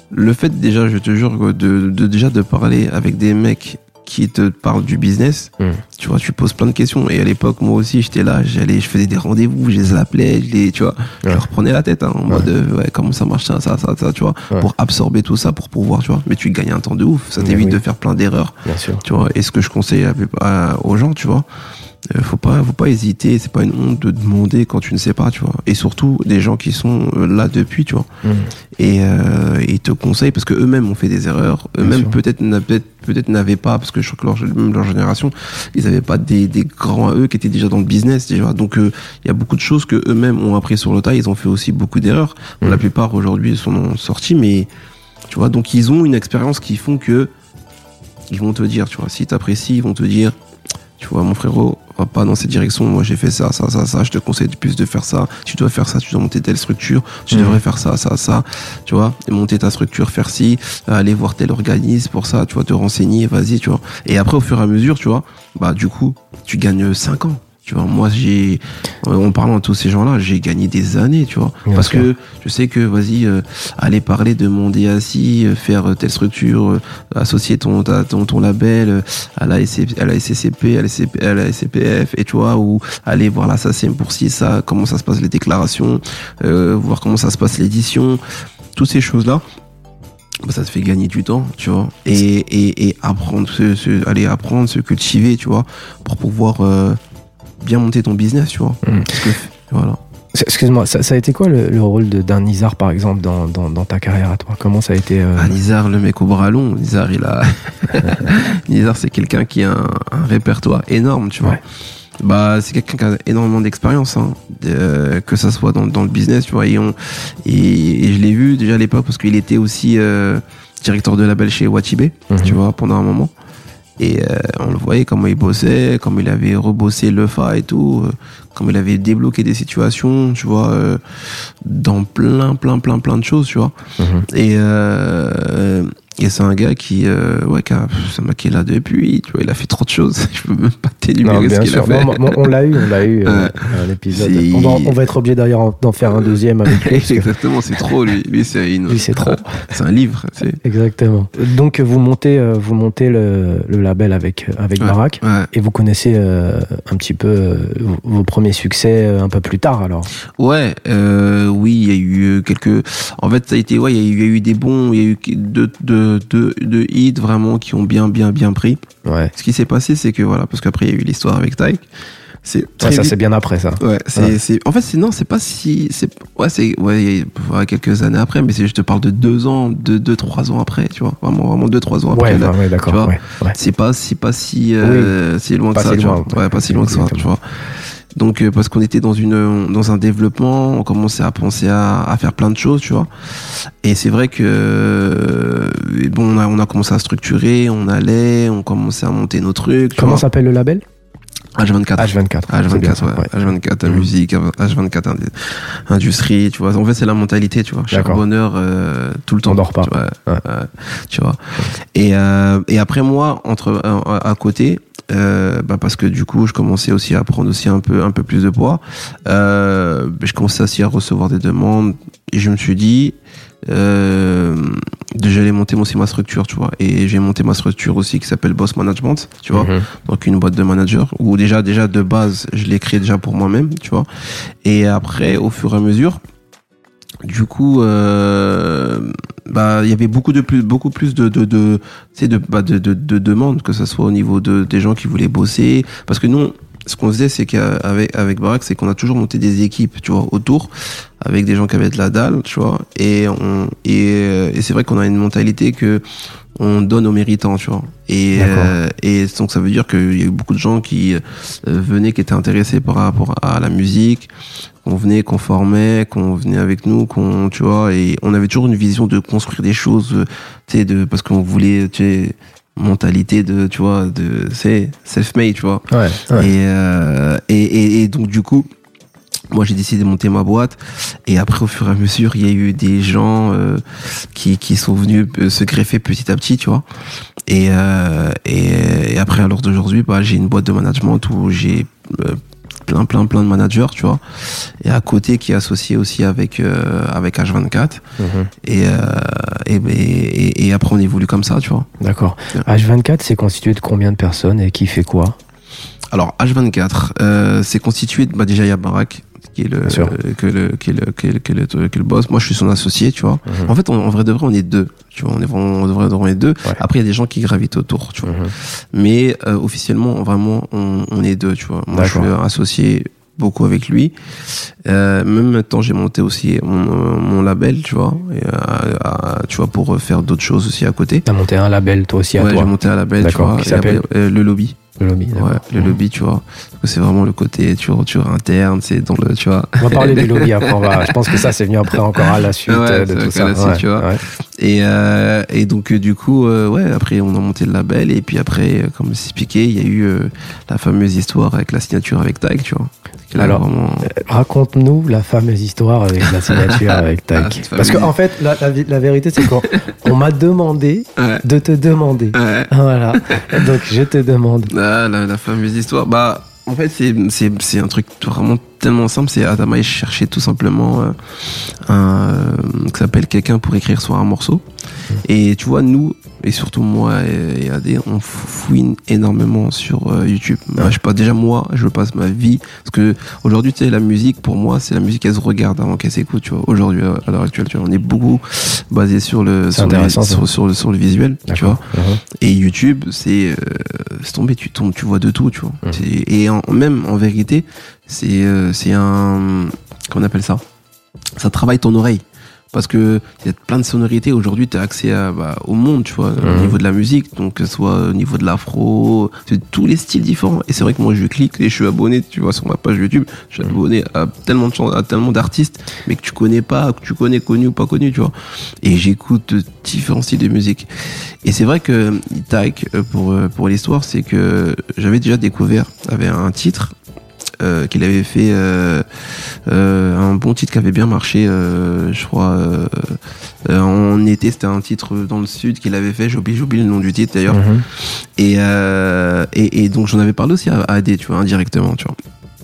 le fait déjà, je te jure, de, de déjà de parler avec des mecs qui te parlent du business, Mm. tu vois, tu poses plein de questions. Et à l'époque, moi aussi, j'étais là, j'allais, je faisais des rendez-vous, je les appelais, je les, tu vois, je Ouais. leur prenais la tête, hein, en Ouais. mode, euh, ouais, comment ça marche ça, ça, ça, ça, tu vois, Ouais. pour absorber tout ça, pour pouvoir, tu vois. Mais tu gagnes un temps de ouf, ça t'évite oui. de faire plein d'erreurs Bien sûr. tu vois et ce que je conseille à- à- aux gens tu vois faut pas faut pas hésiter c'est pas une honte de demander quand tu ne sais pas tu vois. Et surtout des gens qui sont euh, là depuis tu vois. Mm. et euh, ils te conseillent parce que eux-mêmes ont fait des erreurs. Eux-mêmes peut-être peut-être peut-être n'avaient pas parce que je crois que leur, même leur génération ils avaient pas des, des grands à eux qui étaient déjà dans le business déjà donc euh, il y a beaucoup de choses que eux-mêmes ont appris sur le tas. Ils ont fait aussi beaucoup d'erreurs. Mm. la plupart aujourd'hui sont sortis mais tu vois. Donc ils ont une expérience qui font que ils vont te dire tu vois. Si t'apprécies ils vont te dire tu vois mon frérot va pas dans cette direction. Moi j'ai fait ça ça ça ça. Je te conseille de plus de faire ça. Tu dois faire ça. Tu dois monter telle structure. Tu Mhm. devrais faire ça ça ça. Tu vois et monter ta structure faire ci aller voir tel organisme pour ça. Tu vois te renseigner. Vas-y tu vois. Et après au fur et à mesure tu vois bah du coup tu gagnes 5 ans tu vois moi j'ai en parlant de tous ces gens là j'ai gagné des années tu vois Bien parce sûr. que je sais que vas-y euh, aller parler de mon DSI euh, faire euh, telle structure euh, associer ton, ta- ton ton label euh, à la, SC à la SCCP à la, SCP à la SCPF et tu vois ou aller voir la SACEM pour si ça comment ça se passe les déclarations euh, voir comment ça se passe l'édition toutes ces choses là bah, ça te fait gagner du temps, tu vois, et, et, et apprendre, se, se- aller apprendre, se cultiver, tu vois, pour pouvoir euh, bien monter ton business, tu vois. Mm. Parce que, voilà. Excuse-moi, ça, ça a été quoi le, le rôle d'un Nizar par exemple dans, dans, dans ta carrière à toi? Comment ça a été euh, Ah, Nizar, le mec au bras long, Nizar, il a. Nizar, c'est quelqu'un qui a un, un répertoire énorme, tu vois. Ouais. Bah, c'est quelqu'un qui a énormément d'expérience, hein, que ça soit dans, dans le business, tu vois. Et, on, et, et je l'ai vu déjà à l'époque parce qu'il était aussi euh, directeur de label chez Wachibé, Mhm. tu vois, pendant un moment. Et euh, on le voyait comment il bossait, comment il avait rebossé le fa et tout, euh, comment il avait débloqué des situations, tu vois, euh, dans plein, plein, plein, plein de choses, tu vois. Mhm. Et, euh, et c'est un gars qui, euh, ouais, qui a, un mec qui est là depuis, tu vois, il a fait trop de choses. Je peux même pas t'énumérer ce qu'il a fait. Non, on l'a eu, on l'a eu, euh, un épisode. On va, on va être obligé d'ailleurs d'en faire un deuxième avec lui. Exactement, c'est trop, lui. Lui, c'est une, Lui, c'est trop. C'est un livre, c'est. Exactement. Donc vous montez, euh, vous montez le, le label avec avec Ouais. Ouais. et vous connaissez euh, un petit peu vos- premiers succès un peu plus tard alors. Ouais, oui, il y a eu quelques. En fait, ça a été, ouais, il y, a eu- il y a eu des bons, il y a eu deux, deux, deux, deux hits vraiment qui ont bien, bien, bien pris. Ouais. Ce qui s'est passé, c'est que voilà, parce qu'après il y a eu l'histoire avec Tyke. C'est Ouais, ça c'est bien après ça. Ouais, c'est, en fait, c'est, non, c'est pas si, c'est, ouais, c'est, ouais, il y a- ouais, quelques années après, mais c'est, je te parle de deux ans, deux, deux, trois ans après, tu vois, vraiment, vraiment deux, trois ans après. Ouais, là. ouais, ouais, d'accord. c'est pas, c'est pas si, euh, si loin Pas que ça, si tu vois. Ouais, pas si loin que ça, tu vois. Donc, euh, parce qu'on était dans une, dans un développement, on commençait à penser à, à faire plein de choses, tu vois. Et c'est vrai que, euh, bon, on a, on a commencé à structurer, on allait, on commençait à monter nos trucs. tu Comment s'appelle le label? H24. H24. c'est bien H24, ça, ouais. H24, Mhm. musique, H24, indé- industrie, tu vois. En fait, c'est la mentalité, tu vois. D'accord. Charbonneur euh, tout le temps. On dort pas. Tu vois. Ouais. Euh, tu vois. Et, euh, et après, moi, entre, euh, à côté, euh, bah parce que du coup, je commençais aussi à prendre aussi un peu, un peu plus de poids. Euh, je commençais aussi à recevoir des demandes et je me suis dit, euh, j'allais monter aussi ma structure, tu vois. Et j'ai monté ma structure aussi qui s'appelle Boss Management, tu vois Mhm. donc une boîte de manager où déjà déjà de base je l'ai créé déjà pour moi-même tu vois et après au fur et à mesure du coup euh, bah il y avait beaucoup de plus beaucoup plus de de de de, bah, de, de de demandes que ce soit au niveau de des gens qui voulaient bosser. Parce que nous ce qu'on faisait c'est qu'avec avec Barack c'est qu'on a toujours monté des équipes tu vois autour avec des gens qui avaient de la dalle tu vois. Et on et, et c'est vrai qu'on a une mentalité que on donne aux méritants tu vois. Et euh, et donc ça veut dire qu'il y a eu beaucoup de gens qui euh, venaient qui étaient intéressés par rapport à la musique qu'on venait qu'on formait qu'on venait avec nous qu'on tu vois. Et on avait toujours une vision de construire des choses euh, tu sais de parce qu'on voulait tu sais mentalité de tu vois de c'est self made tu vois. Ouais, ouais. et, euh, et, et, et donc du coup, moi j'ai décidé de monter ma boîte. Et après, au fur et à mesure, il y a eu des gens euh, qui, qui sont venus euh, se greffer petit à petit, tu vois. Et, euh, et, et après, à l'heure d'aujourd'hui, bah, j'ai une boîte de management où j'ai euh, plein, plein, plein de managers, tu vois. Et à côté, qui est associé aussi avec, euh, avec H24. Mhm. Et, euh, et, et, et après, on évolue comme ça, tu vois. D'accord. Ouais. H24, c'est constitué de combien de personnes et qui fait quoi? Alors H24, euh, c'est constitué, de- bah déjà il y a Barak qui est le, euh, que le, qui est le, qui est le, qui est le, qui est le boss. Moi, je suis son associé, tu vois. Mhm. En fait, on- en vrai de vrai, on est deux. Tu vois, on est vraiment, on devrait, on est deux. Ouais. Après, il y a des gens qui gravitent autour, tu vois. Mhm. Mais euh, officiellement, vraiment, on, on est deux, tu vois. Moi, je suis associé beaucoup avec lui. Euh, même maintenant, j'ai monté aussi mon, mon label, tu vois, et, euh, à- tu vois, pour faire d'autres choses aussi à côté. T'as monté un label toi aussi à Ouais, j'ai toi. monté un label, tu vois. qui et après, euh, le lobby. Le lobby. Ouais, le Mhm. lobby, tu vois. C'est vraiment le côté, tu vois, tu vois, interne, c'est dans le, tu vois. On va parler du lobby après. On va, je pense que ça, c'est venu après encore à la suite Ouais, euh, de c'est tout ça. Ouais, tu vois. ouais. Et, euh, et donc, euh, du coup, euh, ouais, après, on a monté le label. Et puis après, comme expliqué, il y a eu euh, la fameuse histoire avec la signature avec Tag, tu vois. Alors, vraiment- Raconte-nous la fameuse histoire avec la signature avec Ah, Tac. cette Parce que famille. en fait, la, la, la vérité, c'est qu'on on m'a demandé de te demander. Voilà. Donc je te demande. Ah, la, la fameuse histoire. Bah, en fait, c'est, un truc vraiment tellement simple. C'est Adama, il cherchait tout simplement euh, un, euh, s'appelle quelqu'un pour écrire sur un morceau. Et tu vois, nous, et surtout moi et, et Adé, on fouine énormément sur euh, YouTube. Bah, je pas, déjà moi, je passe ma vie. Parce que aujourd'hui, tu sais, la musique, pour moi, c'est la musique qu'elle se regarde avant qu'elle s'écoute, tu vois. Aujourd'hui, à l'heure actuelle, tu vois, on est beaucoup basé sur le, sur, le, intéressant, ça. sur, sur le, sur le visuel, tu vois. Mhm. Et YouTube, c'est euh, c'est tombé, tu tombes, tu vois de tout, tu vois. C'est- Et en, même en vérité, c'est euh, c'est un qu'on appelle ça? Ça travaille ton oreille. Parce que il y a plein de sonorités. Aujourd'hui, tu as accès à, bah, au monde, tu vois, au Mhm. niveau de la musique. Donc, que ce soit au niveau de l'afro, c'est tous les styles différents. Et c'est vrai que moi, je clique et je suis abonné, tu vois, sur ma page YouTube. Je suis abonné à tellement de, à tellement d'artistes, mais que tu connais pas, que tu connais connu ou pas connu, tu vois. Et j'écoute différents styles de musique. Et c'est vrai que Taïk, euh, pour, euh, pour l'histoire, c'est que j'avais déjà découvert, avait un titre euh, qu'il avait fait, euh, euh, un bon titre qui avait bien marché, je crois, en été, c'était un titre dans le sud qu'il avait fait, j'oublie, j'oublie le nom du titre d'ailleurs. Mhm. Et, et, et donc j'en avais parlé aussi à, Adé, tu vois, indirectement, tu vois.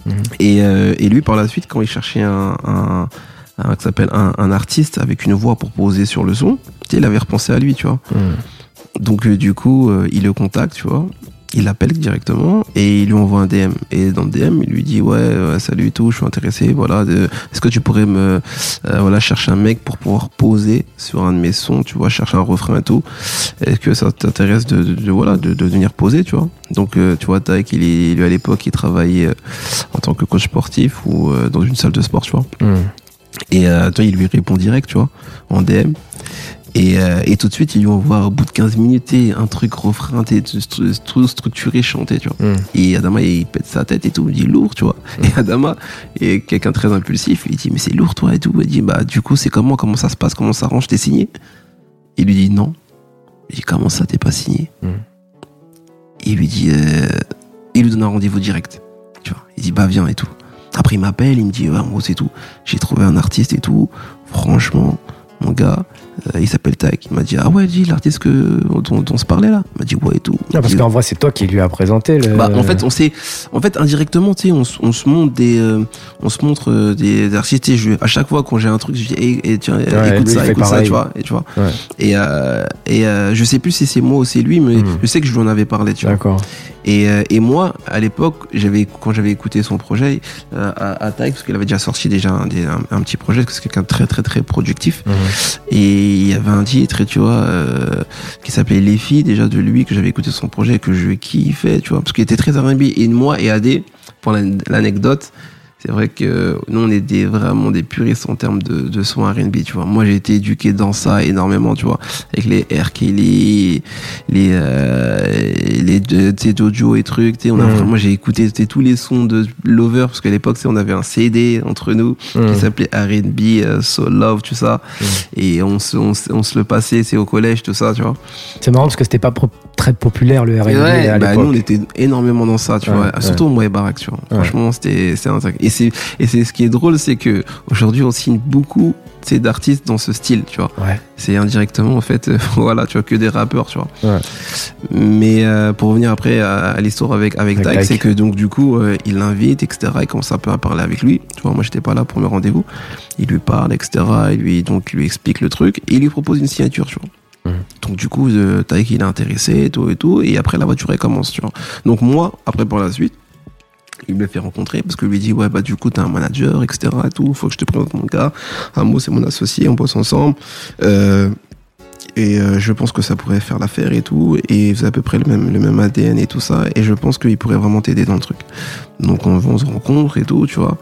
Mhm. Et, et lui, par la suite, quand il cherchait un, un, un, qui s'appelle un, un artiste avec une voix pour poser sur le son, tu sais, il avait repensé à lui, tu vois. Mhm. Donc euh, du coup, euh, il le contacte, tu vois. Il l'appelle directement et il lui envoie un DM. Et dans le DM, il lui dit ouais, euh, salut et tout, je suis intéressé. Voilà, est-ce que tu pourrais me euh, voilà chercher un mec pour pouvoir poser sur un de mes sons, tu vois, chercher un refrain et tout. Est-ce que ça t'intéresse de, de- de- voilà de, de venir poser, tu vois? Donc euh, tu vois, Taïk, il est lui à l'époque, il travaillait en tant que coach sportif ou euh, dans une salle de sport, tu vois? Mhm. Et euh, toi, il lui répond direct, tu vois, en DM. Et, euh, et tout de suite, il lui envoie au bout de 15 minutes t'es, un truc refrain, tout structuré, chanté, tu vois. Mhm. Et Adama, il pète sa tête et tout, il dit lourd, tu vois. Et Adama est quelqu'un très impulsif, il dit mais c'est lourd, toi, et tout. Il dit bah du coup, c'est comment, comment ça se passe, comment ça range, t'es signé? Il lui dit non. Il dit comment ça, t'es pas signé? Mhm. Il lui dit, euh, il lui donne un rendez-vous direct, tu vois. Il dit bah viens et tout. Après, il m'appelle, il me dit, ouais, moi, c'est tout. J'ai trouvé un artiste et tout. Franchement, mon gars, il s'appelle Taïk. Il m'a dit, ah ouais, dis l'artiste que, dont, dont on se parlait là. Il m'a dit, ouais, et tout. Ah, parce qu'en vrai, c'est toi qui lui as présenté le. bah, en fait, on sait, en fait, indirectement, tu sais, on, se montre des, euh, on se montre euh, des, des artistes. Je, à chaque fois, quand j'ai un truc, je dis, hey, hey, tiens, Ouais, écoute ça, écoute ça, tu vois, et tu vois. Ouais. Et, euh, et euh, je sais plus si c'est moi ou c'est lui, mais Mhm. je sais que je lui en avais parlé, tu vois. D'accord. Et, euh, et moi, à l'époque, j'avais quand j'avais écouté son projet euh, à, à Taïk, parce qu'il avait déjà sorti déjà un, des- un, un petit projet, parce que c'est quelqu'un de très très très productif. Mhm. Et il y avait un titre, tu vois, euh, qui s'appelait Les filles, déjà de lui, que j'avais écouté son projet, que je kiffais, tu vois, parce qu'il était très R&B. Et moi et Adé, pour l'an- l'anecdote, c'est vrai que nous, on est des, vraiment des puristes en termes de, de son R&B, tu vois. Moi, j'ai été éduqué dans ça énormément, tu vois, avec les R. Kelly, les, euh, les, Jojo et trucs, tu sais, on a Mhm. vraiment, j'ai écouté tous les sons de Lover, parce qu'à l'époque, on avait un CD entre nous, Mhm. qui s'appelait R&B, euh, Soul Love, tout ça. Mhm. Et on se, on, se- on se le passait, c'est au collège, tout ça, tu vois. C'est marrant parce que c'était pas pro- très populaire le R&B Et ouais, à bah, l'époque. nous, on était énormément dans ça, tu Ouais, vois. ouais. Surtout moi et Barack, tu vois. Franchement, c'était, c'était un truc. Et c'est, et c'est ce qui est drôle, c'est que aujourd'hui, on signe beaucoup, d'artistes dans ce style, tu vois. Ouais. C'est indirectement, en fait, euh, voilà, tu vois, que des rappeurs, tu vois. Ouais. Mais euh, pour revenir après à, à l'histoire avec, avec, c'est que donc, du coup, euh, il l'invite, etc. Il commence un peu à parler avec lui. Tu vois, moi, j'étais pas là pour mes rendez-vous. Il lui parle, etc. Il lui, donc, lui explique le truc et il lui propose une signature, tu vois. Mhm. Donc du coup, euh, Taïk il est intéressé et tout et tout et après la voiture elle commence, tu vois. Donc moi, après par la suite, il me le fait rencontrer parce que lui dit ouais bah du coup t'es un manager etc et tout. Faut que je te présente mon gars. Amo c'est mon associé on bosse ensemble. Euh, et euh, je pense que ça pourrait faire l'affaire et tout. Et vous avez à peu près le même le même ADN et tout ça. Et je pense qu'il pourrait vraiment t'aider dans le truc. Donc on, on se rencontre et tout tu vois.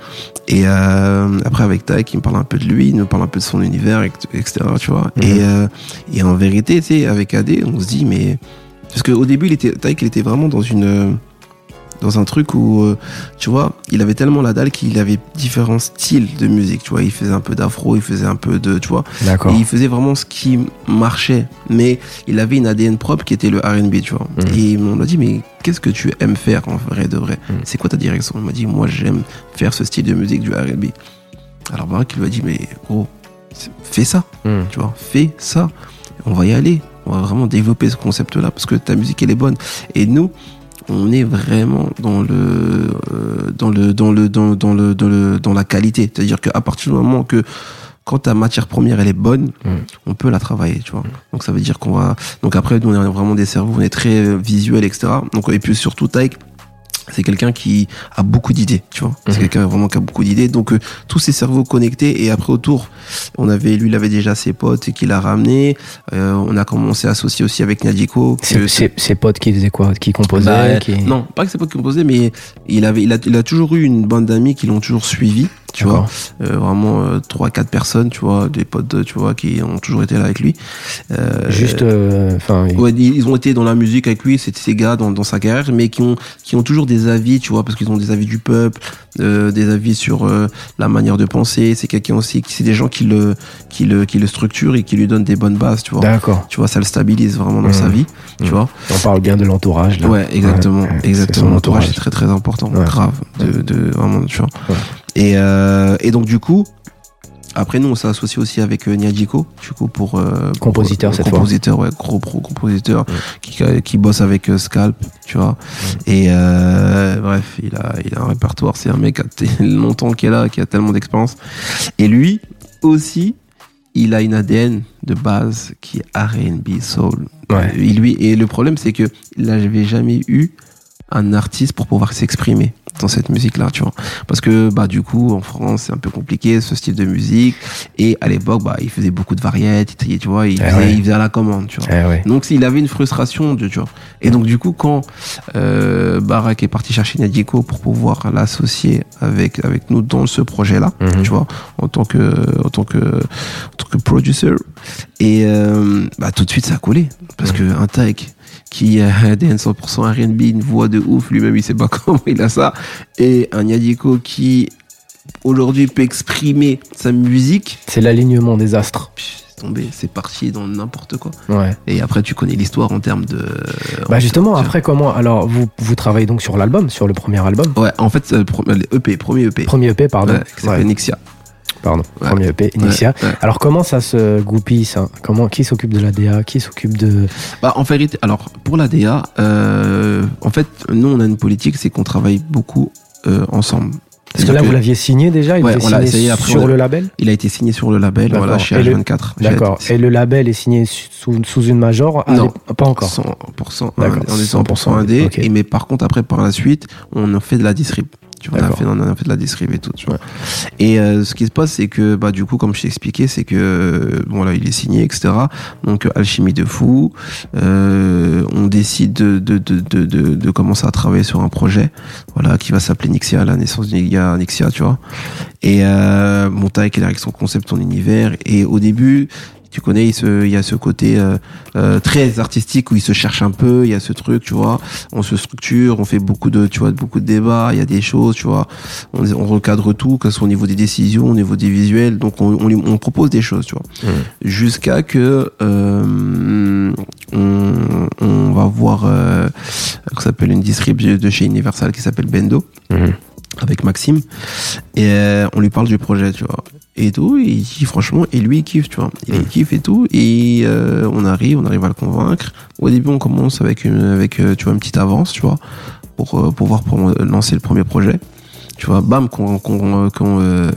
Et euh, après avec Taïk il me parle un peu de lui il nous parle un peu de son univers etc tu vois. Mhm. et euh, et en vérité tu sais avec AD on se dit mais parce qu'au début il était Taïk il était vraiment dans une dans un truc où, euh, tu vois, il avait tellement la dalle qu'il avait différents styles de musique, tu vois. Il faisait un peu d'afro, il faisait un peu de, tu vois. D'accord. Et il faisait vraiment ce qui marchait. Mais il avait une ADN propre qui était le R&B, tu vois. Mhm. Et on m'a dit, mais qu'est-ce que tu aimes faire en vrai de vrai? Mhm. C'est quoi ta direction? Il m'a dit, moi j'aime faire ce style de musique du R&B. Alors Barack, il lui a dit, mais gros, fais ça Hmm. tu vois, fais ça, on va y aller, on va vraiment développer ce concept-là parce que ta musique elle est bonne. Et nous, on est vraiment dans le, euh, dans le, dans le, dans, dans le, dans le, dans la qualité. C'est-à-dire qu'à partir du moment que quand ta matière première elle est bonne, Mm. on peut la travailler, tu vois. Donc ça veut dire qu'on va. Donc après, nous on est vraiment des cerveaux, on est très euh, visuel, etc. Donc et puis surtout Taïk, c'est quelqu'un qui a beaucoup d'idées, tu vois. C'est Mhm. quelqu'un vraiment qui a beaucoup d'idées. Donc euh, tous ces cerveaux connectés et après autour, on avait, lui, il avait déjà ses potes et qu'il a ramené. Euh, on a commencé à associer aussi avec Niadiko. que- C'est ses- ses potes qui faisaient quoi? Qui composaient Bah, qui... Non, pas que ses potes qui composaient, mais il avait, il a, il a toujours eu une bande d'amis qui l'ont toujours suivi. Tu vois. Euh, vraiment euh, trois, quatre personnes, tu vois, des potes, tu vois, qui ont toujours été là avec lui. Euh, Juste, euh, enfin, Ouais, ils ont été dans la musique avec lui, c'était ces gars dans, dans sa carrière, mais qui ont qui ont toujours des avis, tu vois, parce qu'ils ont des avis du peuple, euh, des avis sur euh, la manière de penser. C'est quelqu'un aussi, qui c'est des gens qui le qui le qui le structurent et qui lui donnent des bonnes bases, tu vois. d'accord. Tu vois, ça le stabilise vraiment dans Mhm. sa vie, tu Mhm. vois. On parle bien de l'entourage. là. Ouais, exactement, Ouais, exactement. L'entourage est très très important, Ouais. grave, de, de vraiment, tu vois. Ouais. Et euh, et donc du coup. Après nous on s'est associé aussi avec euh, du coup pour euh, pour- Compositeur, cette fois. compositeur, ouais, gros pro compositeur Ouais. qui qui bosse avec euh, Scalp, tu vois. Et euh, bref, il a il a un répertoire, c'est un mec qui a t- longtemps qui est là, qui a tellement d'expérience. Et lui aussi, il a une ADN de base qui est R&B soul. Ouais. Et lui et le problème c'est que il n'avait jamais eu un artiste pour pouvoir s'exprimer dans cette musique là tu vois. Parce que bah du coup en France c'est un peu compliqué ce style de musique. Et à l'époque bah il faisait beaucoup de variétés tu vois il Eh faisait, ouais. il faisait à la commande tu vois. Eh ouais. donc il avait une frustration tu vois. Et donc du coup quand euh, Barak est parti chercher Nadieko pour pouvoir l'associer avec avec nous dans ce projet là Mhm. tu vois en tant que en tant que en tant que producer. Et euh, bah tout de suite ça a collé. Parce que un qui a ADN 100% R&B une voix de ouf lui-même il sait pas comment il a ça. Et un Yadiko qui aujourd'hui peut exprimer sa musique. C'est l'alignement des astres. c'est tombé c'est parti dans n'importe quoi. Ouais. et après tu connais l'histoire en termes de Bah justement, en- après comment Alors vous vous travaillez donc sur l'album, sur le premier album, ouais en fait c'est le EP premier EP premier EP, pardon. ouais, qui s'appelle Ouais, Nixia pardon. Ouais. Premier EP, Initia. Ouais, ouais. Alors comment ça se goupille ça Comment qui s'occupe de la DA Qui s'occupe de Bah, en vérité, alors pour la DA, euh, en fait, nous on a une politique, c'est qu'on travaille beaucoup euh, ensemble. Parce que là, vous l'aviez signé déjà, il Ouais, on signé essayé, après, sur on a- le label Il a été signé sur le label, voilà, chez Et le- H24. D'accord. Et le label est signé sous, sous une major à Non. Pas encore. 100%, D'accord, on est 100% 100% indé. ok. Et mais par contre, après, par la suite, on fait de la distrib. Tu vois, on a fait, on a fait de la distrib et tout. Tu vois. Et euh, ce qui se passe, c'est que, bah, du coup, comme je t'ai expliqué, c'est que, euh, bon, là, il est signé, etc. Donc, euh, alchimie de fou. Euh, on décide de, de, de, de, de, de commencer à travailler sur un projet, voilà, qui va s'appeler Nixia, la naissance du gars Nixia, tu vois. Et euh, Montaïk, il a avec son concept, son univers. Et au début, tu connais, il, se, il y a ce côté euh, euh, très artistique où il se cherche un peu. Il y a ce truc, tu vois. On se structure, on fait beaucoup de, tu vois, beaucoup de débats. Il y a des choses, tu vois. On, on recadre tout, que ce soit au niveau des décisions, au niveau des visuels. Donc on, on, lui- on propose des choses, tu vois. Jusqu'à que euh, on, on va voir, euh, ça s'appelle une distrib de chez Universal qui s'appelle Bendo Mhm. avec Maxime et euh, on lui parle du projet tu vois et tout et il dit franchement et lui il kiffe tu vois il Mm. kiffe et tout et euh, on arrive on arrive à le convaincre au début on commence avec une avec euh, tu vois une petite avance tu vois pour euh, pouvoir pour lancer le premier projet tu vois, bam, qu'on qu'on qu'on euh,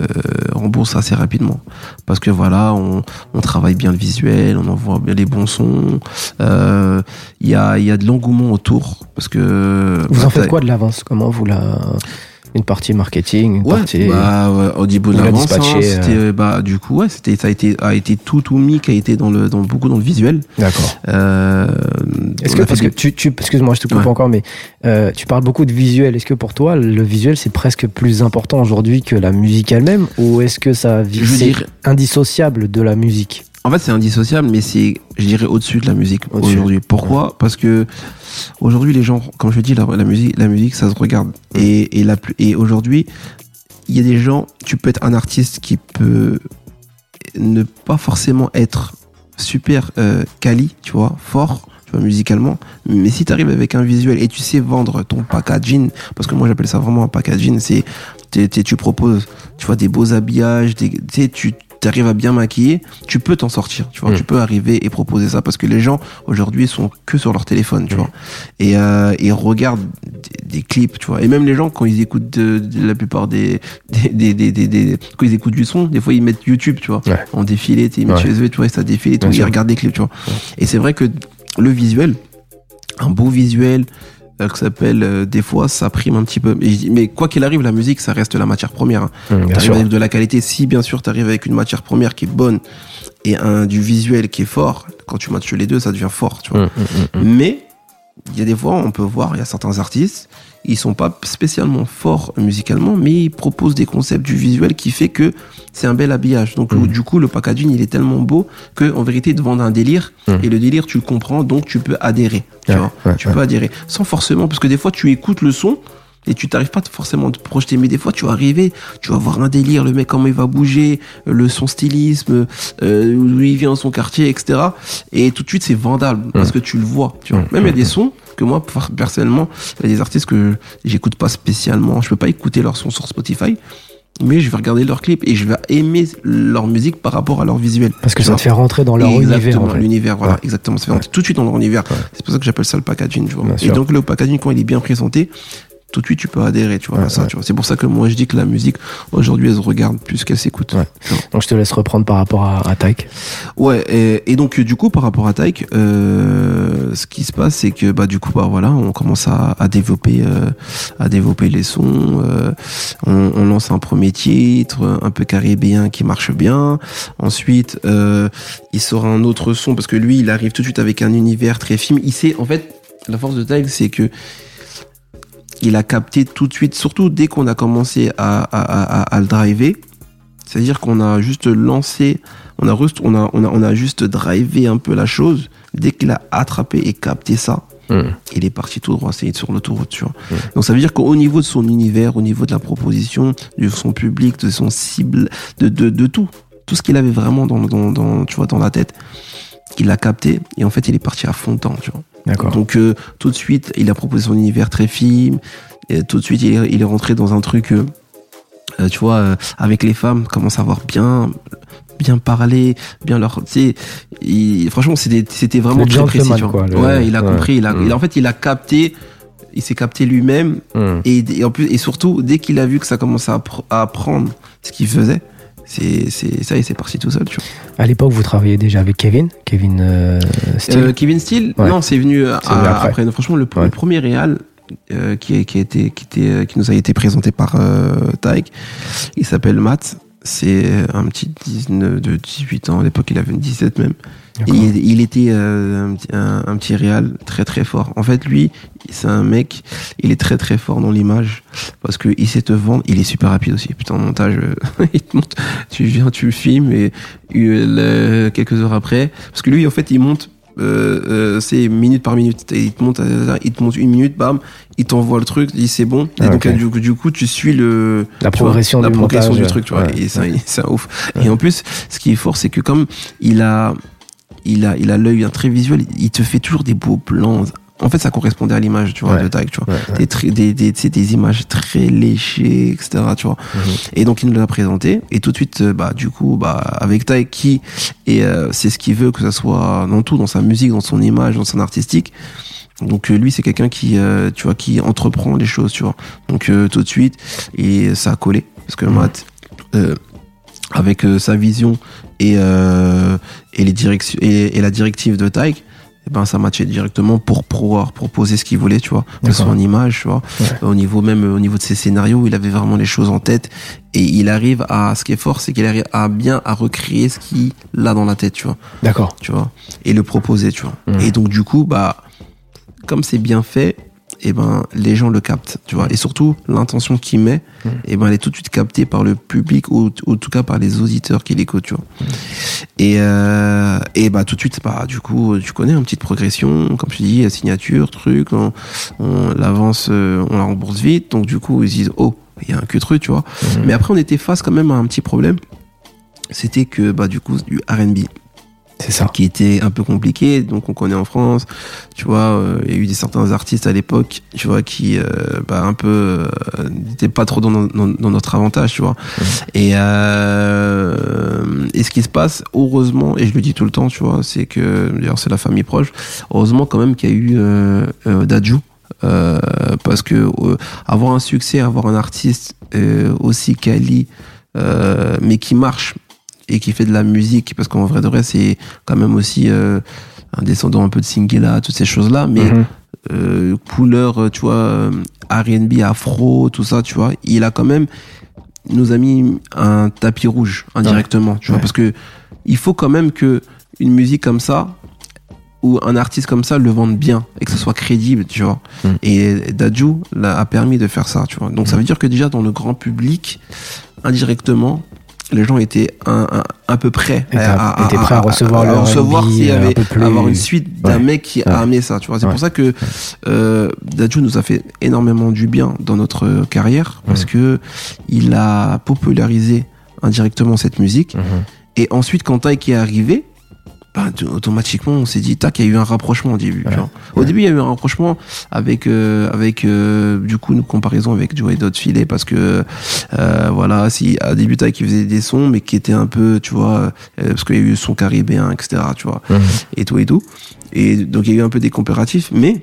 rembourse assez rapidement. Parce que voilà, on, on travaille bien le visuel, on envoie bien les bons sons. euh, Il y, a, il y a de l'engouement autour. Parce que. Vous bah, en faites quoi de l'avance? Comment vous la. Une partie marketing, une Ouais, partie. bah, ouais, au début de Vous la l'avance, hein, dispatchez, c'était, euh, bah, du coup, ouais, c'était, ça a été, a été tout, tout mis, qui a été dans le, dans beaucoup dans le visuel. D'accord. Euh, Est-ce que, parce que tu, tu excuse-moi, je te coupe Ouais. encore, mais euh, tu parles beaucoup de visuel. Est-ce que pour toi, le visuel, c'est presque plus important aujourd'hui que la musique elle-même Ou est-ce que ça c'est indissociable de la musique? En fait, c'est indissociable, mais c'est, je dirais, au-dessus de la musique aujourd'hui. Pourquoi Parce que aujourd'hui, les gens, comme je dis, la, la musique, la musique, ça se regarde. Et, et, la, plus- et aujourd'hui, il y a des gens, tu peux être un artiste qui peut ne pas forcément être super euh, quali, tu vois, fort, tu vois, musicalement. Mais si tu arrives avec un visuel et tu sais vendre ton packaging, parce que moi j'appelle ça vraiment un packaging, c'est tu proposes, tu vois, des beaux habillages, des, tu tu arrives à bien maquiller, tu peux t'en sortir, tu vois, Mm. tu peux arriver et proposer ça parce que les gens aujourd'hui sont que sur leur téléphone, tu vois, et, euh, et regardent des, des clips, tu vois, et même les gens quand ils écoutent de, de la plupart des des, quand ils écoutent du son, des fois ils mettent YouTube, tu vois, Ouais. en défilé, ils mettent Ouais. chez eux, tu vois, et ça défile et tout, ils regardent des clips, tu vois, et c'est vrai que le visuel, un beau visuel, euh, que ça s'appelle euh, des fois ça prime un petit peu mais, quoi qu'il arrive la musique ça reste la matière première hein. Bien T'arrives avec de la qualité si bien sûr tu arrives avec une matière première qui est bonne et un du visuel qui est fort quand tu matches les deux ça devient fort tu vois hum, hum, hum. mais il y a des fois on peut voir il y a certains artistes ils sont pas spécialement forts musicalement mais ils proposent des concepts du visuel qui fait que c'est un bel habillage donc Mhm. du coup le packaging il est tellement beau que en vérité te vendent un délire Mhm. et le délire tu le comprends donc tu peux adhérer tu Ouais, vois ouais, tu ouais. peux adhérer sans forcément parce que des fois tu écoutes le son et tu t'arrives pas forcément à te projeter mais des fois tu vas arriver tu vas voir un délire le mec comment il va bouger le son stylisme euh, où il vient dans son quartier etc et tout de suite c'est vendable parce que tu le vois tu vois même il y a des sons que moi personnellement il y a des artistes que j'écoute pas spécialement je peux pas écouter leur son sur Spotify mais je vais regarder leurs clips et je vais aimer leur musique par rapport à leur visuel Parce que ça te fait rentrer dans leur univers. Exactement, en fait. l'univers, voilà, Ouais. exactement. Ça fait Ouais. rentrer tout de suite dans leur univers. Ouais. C'est pour ça que j'appelle ça le packaging, tu vois. Et donc le packaging, quand il est bien présenté, tout de suite tu peux adhérer, tu vois, Ouais, à ça, ouais. tu vois. C'est pour ça que moi je dis que la musique aujourd'hui elle se regarde plus qu'elle s'écoute. Ouais. Donc je te laisse reprendre par rapport à, Tyke. Ouais, et, et donc du coup par rapport à Tyke, euh, ce qui se passe c'est que bah du coup bah voilà, on commence à, à développer euh, à développer les sons, euh, on, on lance un premier titre un peu caribéen qui marche bien. Ensuite, euh, il sort un autre son parce que lui, il arrive tout de suite avec un univers très film. Il sait en fait la force de Tyke, c'est que il a capté tout de suite, surtout dès qu'on a commencé à, à, à, à le driver. C'est-à-dire qu'on a juste lancé, on a, juste, on, a, on, a, on a juste drivé un peu la chose. Dès qu'il a attrapé et capté ça, il est parti tout droit, c'est sur l'autoroute, tu vois. Mm. Donc ça veut dire qu'au niveau de son univers, au niveau de la proposition, de son public, de son cible, de, de, de tout, tout ce qu'il avait vraiment dans, dans, dans, tu vois, dans la tête, il l'a capté et en fait il est parti à fond tu vois. Donc euh, tout de suite, il a proposé son univers très film. Et tout de suite, il est, il est rentré dans un truc, euh, euh, tu vois, euh, avec les femmes, commence à avoir bien, bien parlé, bien leur, tu sais, il- franchement, c'était, c'était vraiment très précis. quoi, le- ouais, il a ouais. compris. Il a, Mm. il en fait, il a capté. Il s'est capté lui-même Hum. et, et en plus et surtout dès qu'il a vu que ça commençait à, pr- à apprendre ce qu'il faisait, c'est, ça y est, c'est parti tout seul. Tu vois. À l'époque, vous travailliez déjà avec Kevin, Kevin euh, Steele. Euh, Kevin Steele, Ouais. non, c'est venu, à- après. après. Franchement, le, Ouais. le premier réal euh, qui, qui, a été, qui, était, qui nous a été présenté par Tyke, il s'appelle Matt. C'est un petit 19 de 18 ans. À l'époque, il avait une 17 même. Il, il était euh, un, petit- un, un petit réal très très fort. En fait, lui, c'est un mec, il est très très fort dans l'image parce que il sait te vendre. Il est super rapide aussi. Putain, montage, euh, il te monte, tu viens, tu le filmes et euh, quelques heures après, parce que lui, en fait, il monte. Euh, euh, c'est minute par minute Et il te monte euh, il te monte une minute bam il t'envoie le truc il dit c'est bon et Ah, donc du, coup- du coup tu suis le La tu vois, progression la du progression montage, du truc tu vois ouais. et c'est un ouf et en plus ce qui est fort c'est que comme il a il a il a l'œil très visuel il te fait toujours des beaux plans en fait ça correspondait à l'image tu vois Ouais. de Tyke tu vois Ouais, ouais. des, images très léchées etc tu vois Mhm. et donc il nous l'a présenté et tout de suite euh, bah du coup bah avec Tyke qui et euh, c'est ce qu'il veut que ça soit dans tout dans sa musique dans son image dans son artistique Donc euh, lui c'est quelqu'un qui euh, tu vois qui entreprend les choses, tu vois. Donc euh, tout de suite et ça a collé parce que Matt euh, avec euh, sa vision et euh, et les directions et, et la directive de Tyke eh ben ça matchait directement pour pouvoir proposer ce qu'il voulait tu vois que ce soit en image tu vois Ouais. au niveau même au niveau de ses scénarios il avait vraiment les choses en tête et il arrive à ce qui est fort c'est qu'il arrive à bien à recréer ce qu'il a dans la tête tu vois D'accord. tu vois, et le proposer, tu vois. Mhm. Et donc du coup, bah, comme c'est bien fait, et ben les gens le captent, tu vois. Et surtout l'intention qu'il met, Mhm. et ben elle est tout de suite captée par le public ou, ou en tout cas par les auditeurs qui l'écoutent, tu vois. Mhm. Et euh, et bah tout de suite, bah du coup, tu connais une petite progression, comme tu dis, signature, truc, on, on l'avance, euh, on la rembourse vite, donc du coup ils se disent oh, il y a un que truc, tu vois. Mhm. Mais après on était face quand même à un petit problème, c'était que bah du coup du R&B C'est ça. qui était un peu compliqué. Donc on connaît en France, tu vois, euh, il y a eu des certains artistes à l'époque, tu vois, qui euh, bah, un peu euh, n'étaient pas trop dans, dans, dans notre avantage, tu vois. Et euh, et ce qui se passe, heureusement, et je le dis tout le temps, tu vois, c'est que d'ailleurs c'est la famille proche. Heureusement quand même qu'il y a eu euh, euh, Dadju. Euh, parce que euh, avoir un succès, avoir un artiste euh, aussi quali, euh, mais qui marche et qui fait de la musique, parce qu'en vrai de vrai, c'est quand même aussi euh, un descendant un peu de Singela, toutes ces choses-là, mais Mhm. euh, couleur, tu vois, euh, R&B, afro, tout ça, tu vois, il a quand même nous a mis un tapis rouge indirectement, tu vois, Ouais. parce que il faut quand même que une musique comme ça ou un artiste comme ça le vende bien et que ce soit crédible, tu vois. Mm. Et Dadju a permis de faire ça, tu vois. Donc ça veut dire que déjà dans le grand public, indirectement, les gens étaient un, peu prêts Étaient- étaient prêts à recevoir le recevoir R&B, s'il y un avait avoir une suite d'un Ouais. mec qui Ouais. a amené ça, tu vois. C'est Ouais. pour ça que euh, Dadju nous a fait énormément du bien dans notre carrière parce que il a popularisé indirectement cette musique. Mhm. Et ensuite, quand Taïk est arrivé, bah, automatiquement, on s'est dit, tac, il y a eu un rapprochement au début. Ouais. Au début, il y a eu un rapprochement avec, euh, avec euh, du coup, une comparaison avec Joey Dot Filet parce que, euh, voilà, si à début il faisait des sons, mais qui étaient un peu, tu vois, euh, parce qu'il y a eu son caribéen, etc., tu vois, et tout et tout. Et donc, il y a eu un peu des comparatifs, mais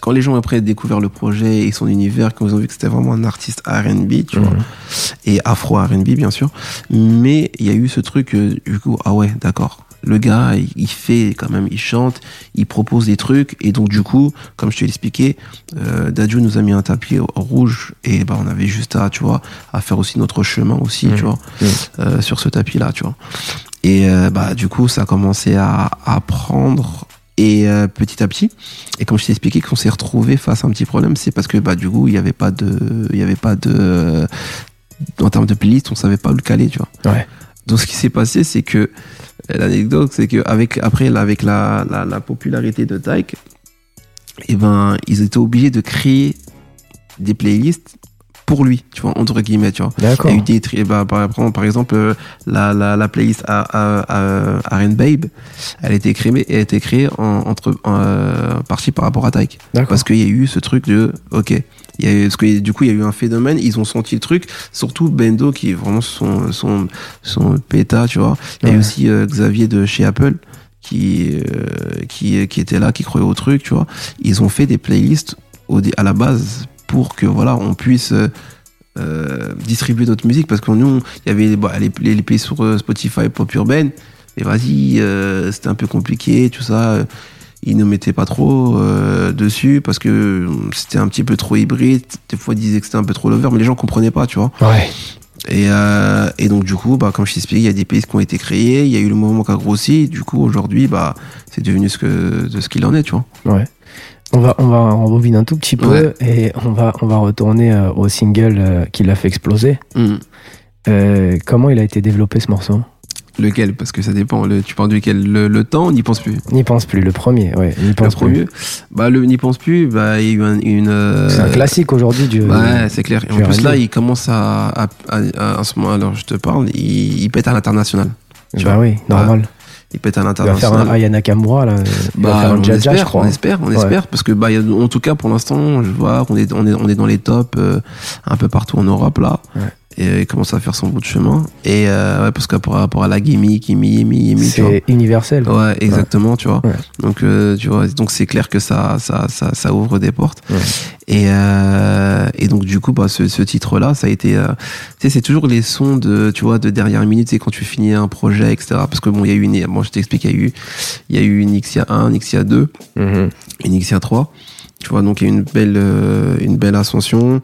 quand les gens après ont découvert le projet et son univers, quand ils ont vu que c'était vraiment un artiste R&B, tu vois, Mhm. et afro R&B bien sûr mais il y a eu ce truc euh, du coup ah ouais d'accord le gars il, fait quand même il chante il propose des trucs et donc du coup comme je te l'ai expliqué euh, Dadju nous a mis un tapis rouge et bah on avait juste à tu vois à faire aussi notre chemin aussi Mhm. tu vois Mhm. euh, sur ce tapis là tu vois et euh, bah du coup ça a commencé à, à prendre et euh, petit à petit et comme je t'ai expliqué qu'on s'est retrouvé face à un petit problème c'est parce que bah du coup il y avait pas de il y avait pas de en termes de playlist on savait pas où le caler tu vois Ouais. donc ce qui s'est passé c'est que euh, l'anecdote c'est que avec après là, avec la, la, la popularité de Tyke et ben ils étaient obligés de créer des playlists pour lui tu vois entre guillemets tu vois. Il D'accord. y a eu des tri- bah, par, exemple- par exemple euh, la, la, la playlist à, à, à, à Babe elle a été créée elle a été créée en, entre en, euh, partie par rapport à Tyke. Parce qu'il y a eu ce truc de ok il y a eu, parce que du coup il y a eu un phénomène ils ont senti le truc surtout Bendo qui est vraiment son son son péta tu vois. Il y a eu aussi euh, Xavier de chez Apple qui euh, qui qui était là qui croyait au truc tu vois. Ils ont fait des playlists au dé- à la base pour que voilà on puisse euh, euh, distribuer notre musique. Parce que nous il y avait bah, les, les, les playlists sur euh, Spotify pop urbaine. Et vas-y euh, c'était un peu compliqué tout ça. Ils ne mettaient pas trop euh, dessus parce que euh, c'était un petit peu trop hybride. Des fois ils disaient que c'était un peu trop lover mais les gens comprenaient pas tu vois. Ouais. et, et donc du coup bah comme je t'expliquais il y a des pays qui ont été créés. Il y a eu le mouvement qui a grossi. Du coup aujourd'hui bah c'est devenu ce que de ce qu'il en est tu vois. Ouais. On va, on va un tout petit peu Ouais. et on va, on va retourner euh, au single euh, qui l'a fait exploser. Mhm. Euh, comment il a été développé ce morceau? Lequel? Parce que ça dépend le, tu parles duquel? Le, le temps on n'y pense plus N'y pense plus, le premier, ouais. N'y le pense plus. premier bah le n'y pense plus bah il y a eu un- une C'est un classique aujourd'hui du. Ouais, c'est clair. Et en plus, là, il commence à, à, à, à- en ce moment, alors je te parle, il, il pète à l'international. bah vois. oui, normal. Il pète à Il va faire l'international. un Aya Nakamura, là. Il va Bah, faire un on Jaja, espère, je crois. on espère, on Ouais. espère, parce que bah, a- en tout cas pour l'instant, je vois qu'on est, on est, on est dans les tops euh, un peu partout en Europe là. Ouais. Et il commence à faire son bout de chemin. Et euh, ouais, parce que par rapport à la gimmick, gimmick, tu vois. C'est universel. Ouais, exactement, tu vois. Ouais. Donc, euh, tu vois, donc c'est clair que ça, ça, ça, ça ouvre des portes. Ouais. Et, euh, et donc, du coup, bah, ce, ce titre-là, ça a été, euh, tu sais, c'est toujours les sons de, tu vois, de dernière minute, c'est quand tu finis un projet, etc. Parce que bon, il y a eu une, bon, je t'explique, il y a eu, il y a eu une Xia 1, une Xia 2, Mhm. une Xia 3. Tu vois, donc il y a une belle, euh, une belle ascension.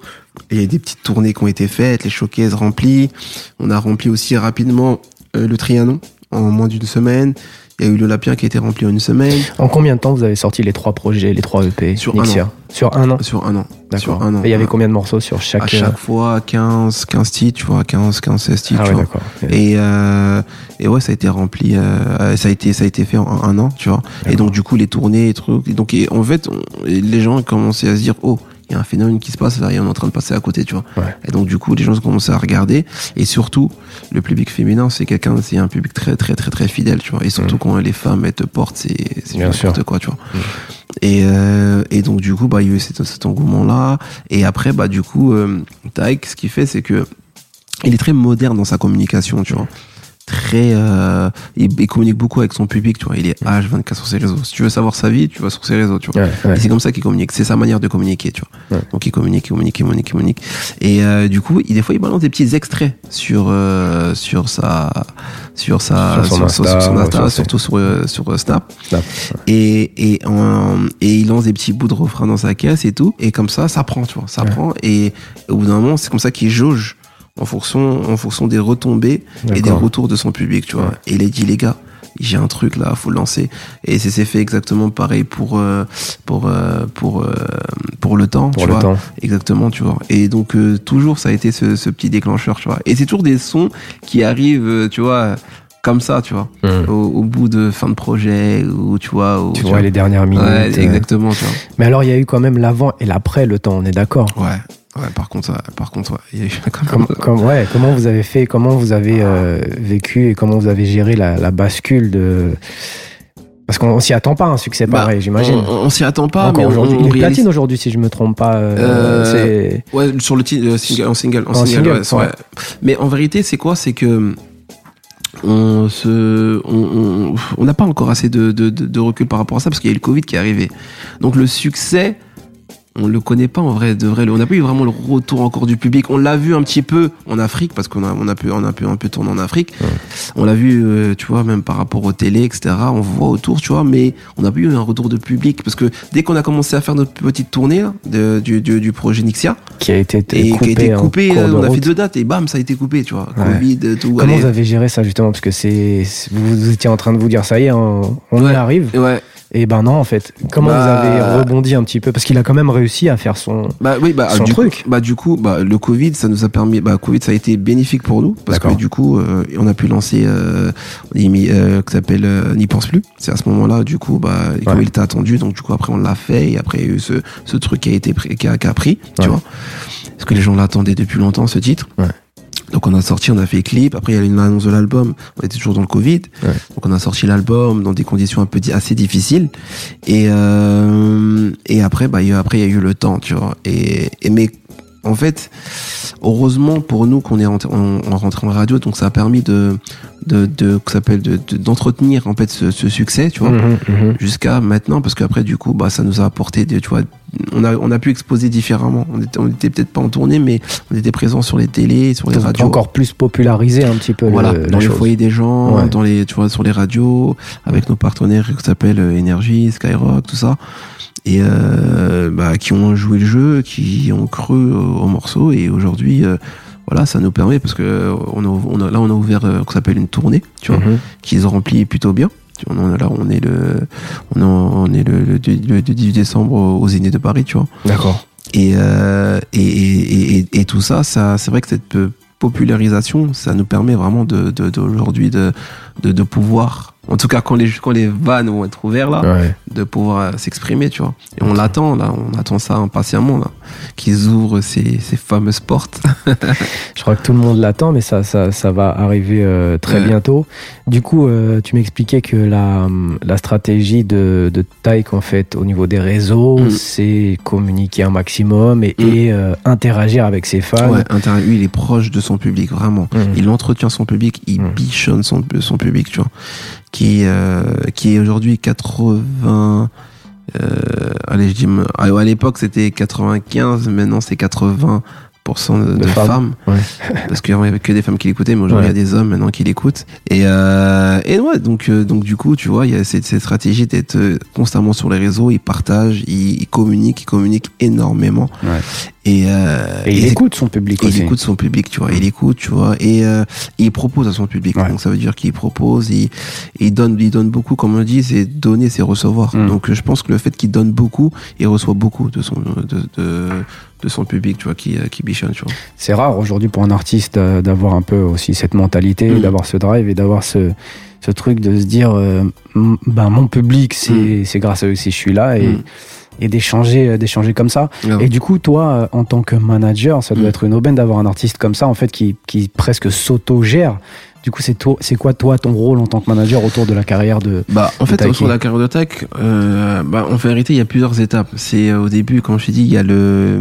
Il y a des petites tournées qui ont été faites, les showcases remplis. On a rempli aussi rapidement euh, le Trianon en moins d'une semaine. Il y a eu l'Olympien qui a été rempli en une semaine. En combien de temps vous avez sorti les trois projets, les trois EP Sur un Nixia Sur un an Sur un an. Sur un an. Et il y avait combien de morceaux sur chaque. À chaque fois, 15, 15 titres, tu vois, 15, 15, 16 titres, Ah ouais, d'accord. Et, euh, et ouais, ça a été rempli, euh, ça a été, ça a été fait en un an, tu vois. Et donc, du coup, les tournées, et trucs. Et donc, et en fait, on- les gens ont commencé à se dire, oh, il y a un phénomène qui se passe là, et on est en train de passer à côté, tu vois. Ouais. Et donc, du coup, les gens ont commencé à regarder. Et surtout, le public féminin, c'est quelqu'un, c'est un public très, très, très, très fidèle, tu vois. Et surtout, Mhm. quand les femmes, elles te portent, c'est, c'est n'importe quoi, tu vois. Mhm. Et, euh, et donc, du coup, bah, il y a eu cet, cet engouement-là. Et après, bah, du coup, euh, Taïk, ce qu'il fait, c'est que, il est très moderne dans sa communication, tu vois. Très, euh, il, il communique beaucoup avec son public, tu vois. Il est H24 sur ses réseaux. Si tu veux savoir sa vie, tu vas sur ses réseaux, tu vois. Ouais, ouais. Et c'est comme ça qu'il communique. C'est sa manière de communiquer, tu vois. Ouais. Donc il communique, il communique, il communique, il communique. Et euh, du coup, il, des fois, il balance des petits extraits sur euh, sur sa sur sa Sur son Insta, sur son Insta, surtout sur euh, sur euh, Snap. Snap, Et et et il lance des petits bouts de refrain dans sa caisse et tout. Et comme ça, ça prend, tu vois, ça prend. Et au bout d'un moment, c'est comme ça qu'il jauge en fonction en fonction des retombées et des retours de son public, tu vois. Et il a dit les gars, j'ai un truc là, faut le lancer. Et c'est fait exactement pareil pour euh, pour euh, pour euh, pour le temps, Pour tu le vois. temps. Exactement, tu vois. Et donc toujours ça a été ce, ce petit déclencheur, tu vois. Et c'est toujours des sons qui arrivent, tu vois, comme ça, tu vois, Mhm. au, au bout de fin de projet ou tu vois. Ou, Tu vois les dernières minutes. Ouais, exactement, tu vois. Mais alors, il y a eu quand même l'avant et l'après le temps, on est d'accord? Ouais. Ouais, par contre, ouais, par contre, ouais, il y a eu quand même- comme- comment vous avez fait, comment vous avez euh, vécu et comment vous avez géré la, la bascule de. Parce qu'on on s'y attend pas un succès Bah, pareil, j'imagine. On, on s'y attend pas, Encore mais aujourd'hui. Il est réalise- platine aujourd'hui, si je me trompe pas. euh, Euh, Ouais, sur le titre, single, en single, en, En single, single, ouais, c'est ouais. vrai. Mais en vérité, c'est quoi? C'est que on se, on, n'a pas encore assez de, de, de, de recul par rapport à ça parce qu'il y a eu le Covid qui est arrivé. Donc le succès, on le connaît pas en vrai, de vrai. On n'a pas eu vraiment le retour encore du public. On l'a vu un petit peu en Afrique parce qu'on a, on a pu, on a pu un peu tourner en Afrique. On l'a vu, euh, tu vois, même par rapport aux télé, etc. On voit autour, tu vois, mais on n'a pas eu un retour de public parce que dès qu'on a commencé à faire notre petite tournée là, de, du, du, du projet Nixia, qui a été et coupé, qui a été en coupé, cours euh, on a fait deux dates et bam, ça a été coupé, tu vois. Ouais. Covid, tout. Comment allez. vous avez géré ça justement? Parce que c'est vous étiez en train de vous dire ça y est, on, on Ouais. arrive. Ouais. Et ben non, en fait. Comment Bah- vous avez rebondi un petit peu? Parce qu'il a quand même réussi à faire son. Bah oui, bah Son du truc. coup, bah du coup, bah le Covid, ça nous a permis, bah Covid, ça a été bénéfique pour nous parce que du coup, euh, on a pu lancer, euh, émi- euh, qui s'appelle euh, N'y pense plus. C'est à ce moment-là, du coup, bah comme il était attendu, donc du coup après on l'a fait et après il y a eu ce, ce truc qui a été pris, qui a, qui a pris, tu vois, parce que les gens l'attendaient depuis longtemps ce titre. Ouais. Donc on a sorti, on a fait clip. Après il y a eu une annonce de l'album. On était toujours dans le Covid. Ouais. Donc on a sorti l'album dans des conditions un peu assez difficiles. Et euh, et après bah il y a, après il y a eu le temps, tu vois. Et, et mais en fait, heureusement pour nous qu'on est rentré, on, on rentré en radio, donc ça a permis de de de que ça s'appelle de de- d'entretenir en fait ce, ce succès, tu vois Mhm, mhm. jusqu'à maintenant parce qu'après du coup bah ça nous a apporté des tu vois on a on a pu exposer différemment on était on était peut-être pas en tournée mais on était présent sur les télés sur les radios Encore plus popularisé un petit peu. voilà le- dans les chose. foyers des gens Ouais. dans les tu vois sur les radios avec nos partenaires qui s'appellent euh, Énergie Skyrock tout ça et euh, bah, qui ont joué le jeu qui ont cru au, au morceau et aujourd'hui euh, voilà ça nous permet parce que on a, on a- là on a ouvert ce qu'on s'appelle une tournée tu vois Mhm. qu'ils ont rempli plutôt bien. Tu vois, On est là, on est le, on est, on est le, le, le- le 18 décembre aux Zénith de Paris, tu vois. D'accord. Et, euh, et, et, et, et tout ça, ça c'est vrai que cette popularisation, ça nous permet vraiment de, de, de, de pouvoir en tout cas quand les quand les vannes vont être ouvertes là, Ouais. de pouvoir euh, s'exprimer, tu vois. Et on l'attend là, on attend ça impatiemment là, qu'ils ouvrent ces, ces fameuses portes. Je crois que tout le monde l'attend, mais ça, ça, ça va arriver euh, très Ouais. bientôt. Du coup, euh, tu m'expliquais que la, la stratégie de, de Taïk, en fait, au niveau des réseaux, Mm. c'est communiquer un maximum et, Mm. et, euh, interagir avec ses fans. Ouais, inter- lui, il est proche de son public, vraiment. Mm. Il entretient son public, il bichonne son, son public, tu vois. Qui, euh, qui est aujourd'hui 80. Euh, allez, je dis. ah, À l'époque, c'était 95, maintenant c'est 80% de, De de femmes. femmes. Ouais. Parce qu'avant, il y avait que des femmes qui l'écoutaient, mais aujourd'hui, Ouais. il y a des hommes maintenant qui l'écoutent. Et, euh, et ouais, donc, euh, donc du coup, tu vois, il y a cette, cette stratégie d'être constamment sur les réseaux, il partage, il, il communique, il communique énormément. Ouais. Et, euh, Et il écoute son public et aussi. il écoute son public, tu vois. Il écoute, tu vois, et euh, il propose à son public. Ouais. Donc ça veut dire qu'il propose, il, il donne, il donne beaucoup, comme on dit, c'est donner, c'est recevoir. Mm. Donc je pense que le fait qu'il donne beaucoup, il reçoit beaucoup de son, de, de, de son public, tu vois, qui, qui bichonne, tu vois. C'est rare aujourd'hui pour un artiste d'avoir un peu aussi cette mentalité, Mm. d'avoir ce drive et d'avoir ce, ce truc de se dire euh, ben, mon public, c'est c'est grâce à eux si je suis là et, Mm. Et d'échanger euh, d'échanger comme ça. Ouais. Et du coup, toi, euh, en tant que manager, ça doit Mm. être une aubaine d'avoir un artiste comme ça, en fait, qui, qui presque s'auto-gère. Du coup, c'est toi- c'est quoi, toi, ton rôle en tant que manager autour de la carrière de. Bah, en fait, Taiki. sur la carrière de tech, euh, bah, en vérité, il y a plusieurs étapes. C'est euh, au début, comme je t'ai dit, il y a le,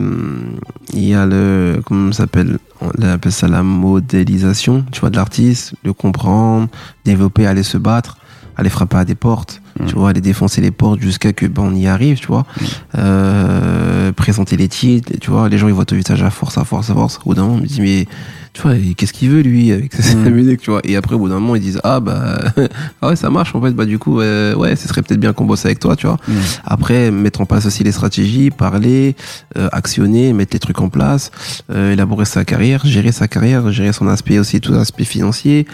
il y a le, comment ça s'appelle, on appelle ça la modélisation, tu vois, de l'artiste, le comprendre, développer, aller se battre, aller frapper à des portes, Tu vois, aller défoncer les portes jusqu'à que ben, on y arrive, tu vois, euh, présenter les titres, tu vois, les gens ils voient ton visage à force, à force, à force. Au d'un moment, on me dit mais tu vois, et qu'est-ce qu'il veut lui avec sa Mm. musique, tu vois. Et après, au bout d'un moment, ils disent ah bah ah ouais ça marche en fait, bah du coup euh, ouais, ce serait peut-être bien qu'on bosse avec toi, tu vois. Après, mettre en place aussi les stratégies, parler, euh, actionner, mettre les trucs en place, euh, élaborer sa carrière, gérer sa carrière, gérer son aspect aussi, tout l'aspect financier,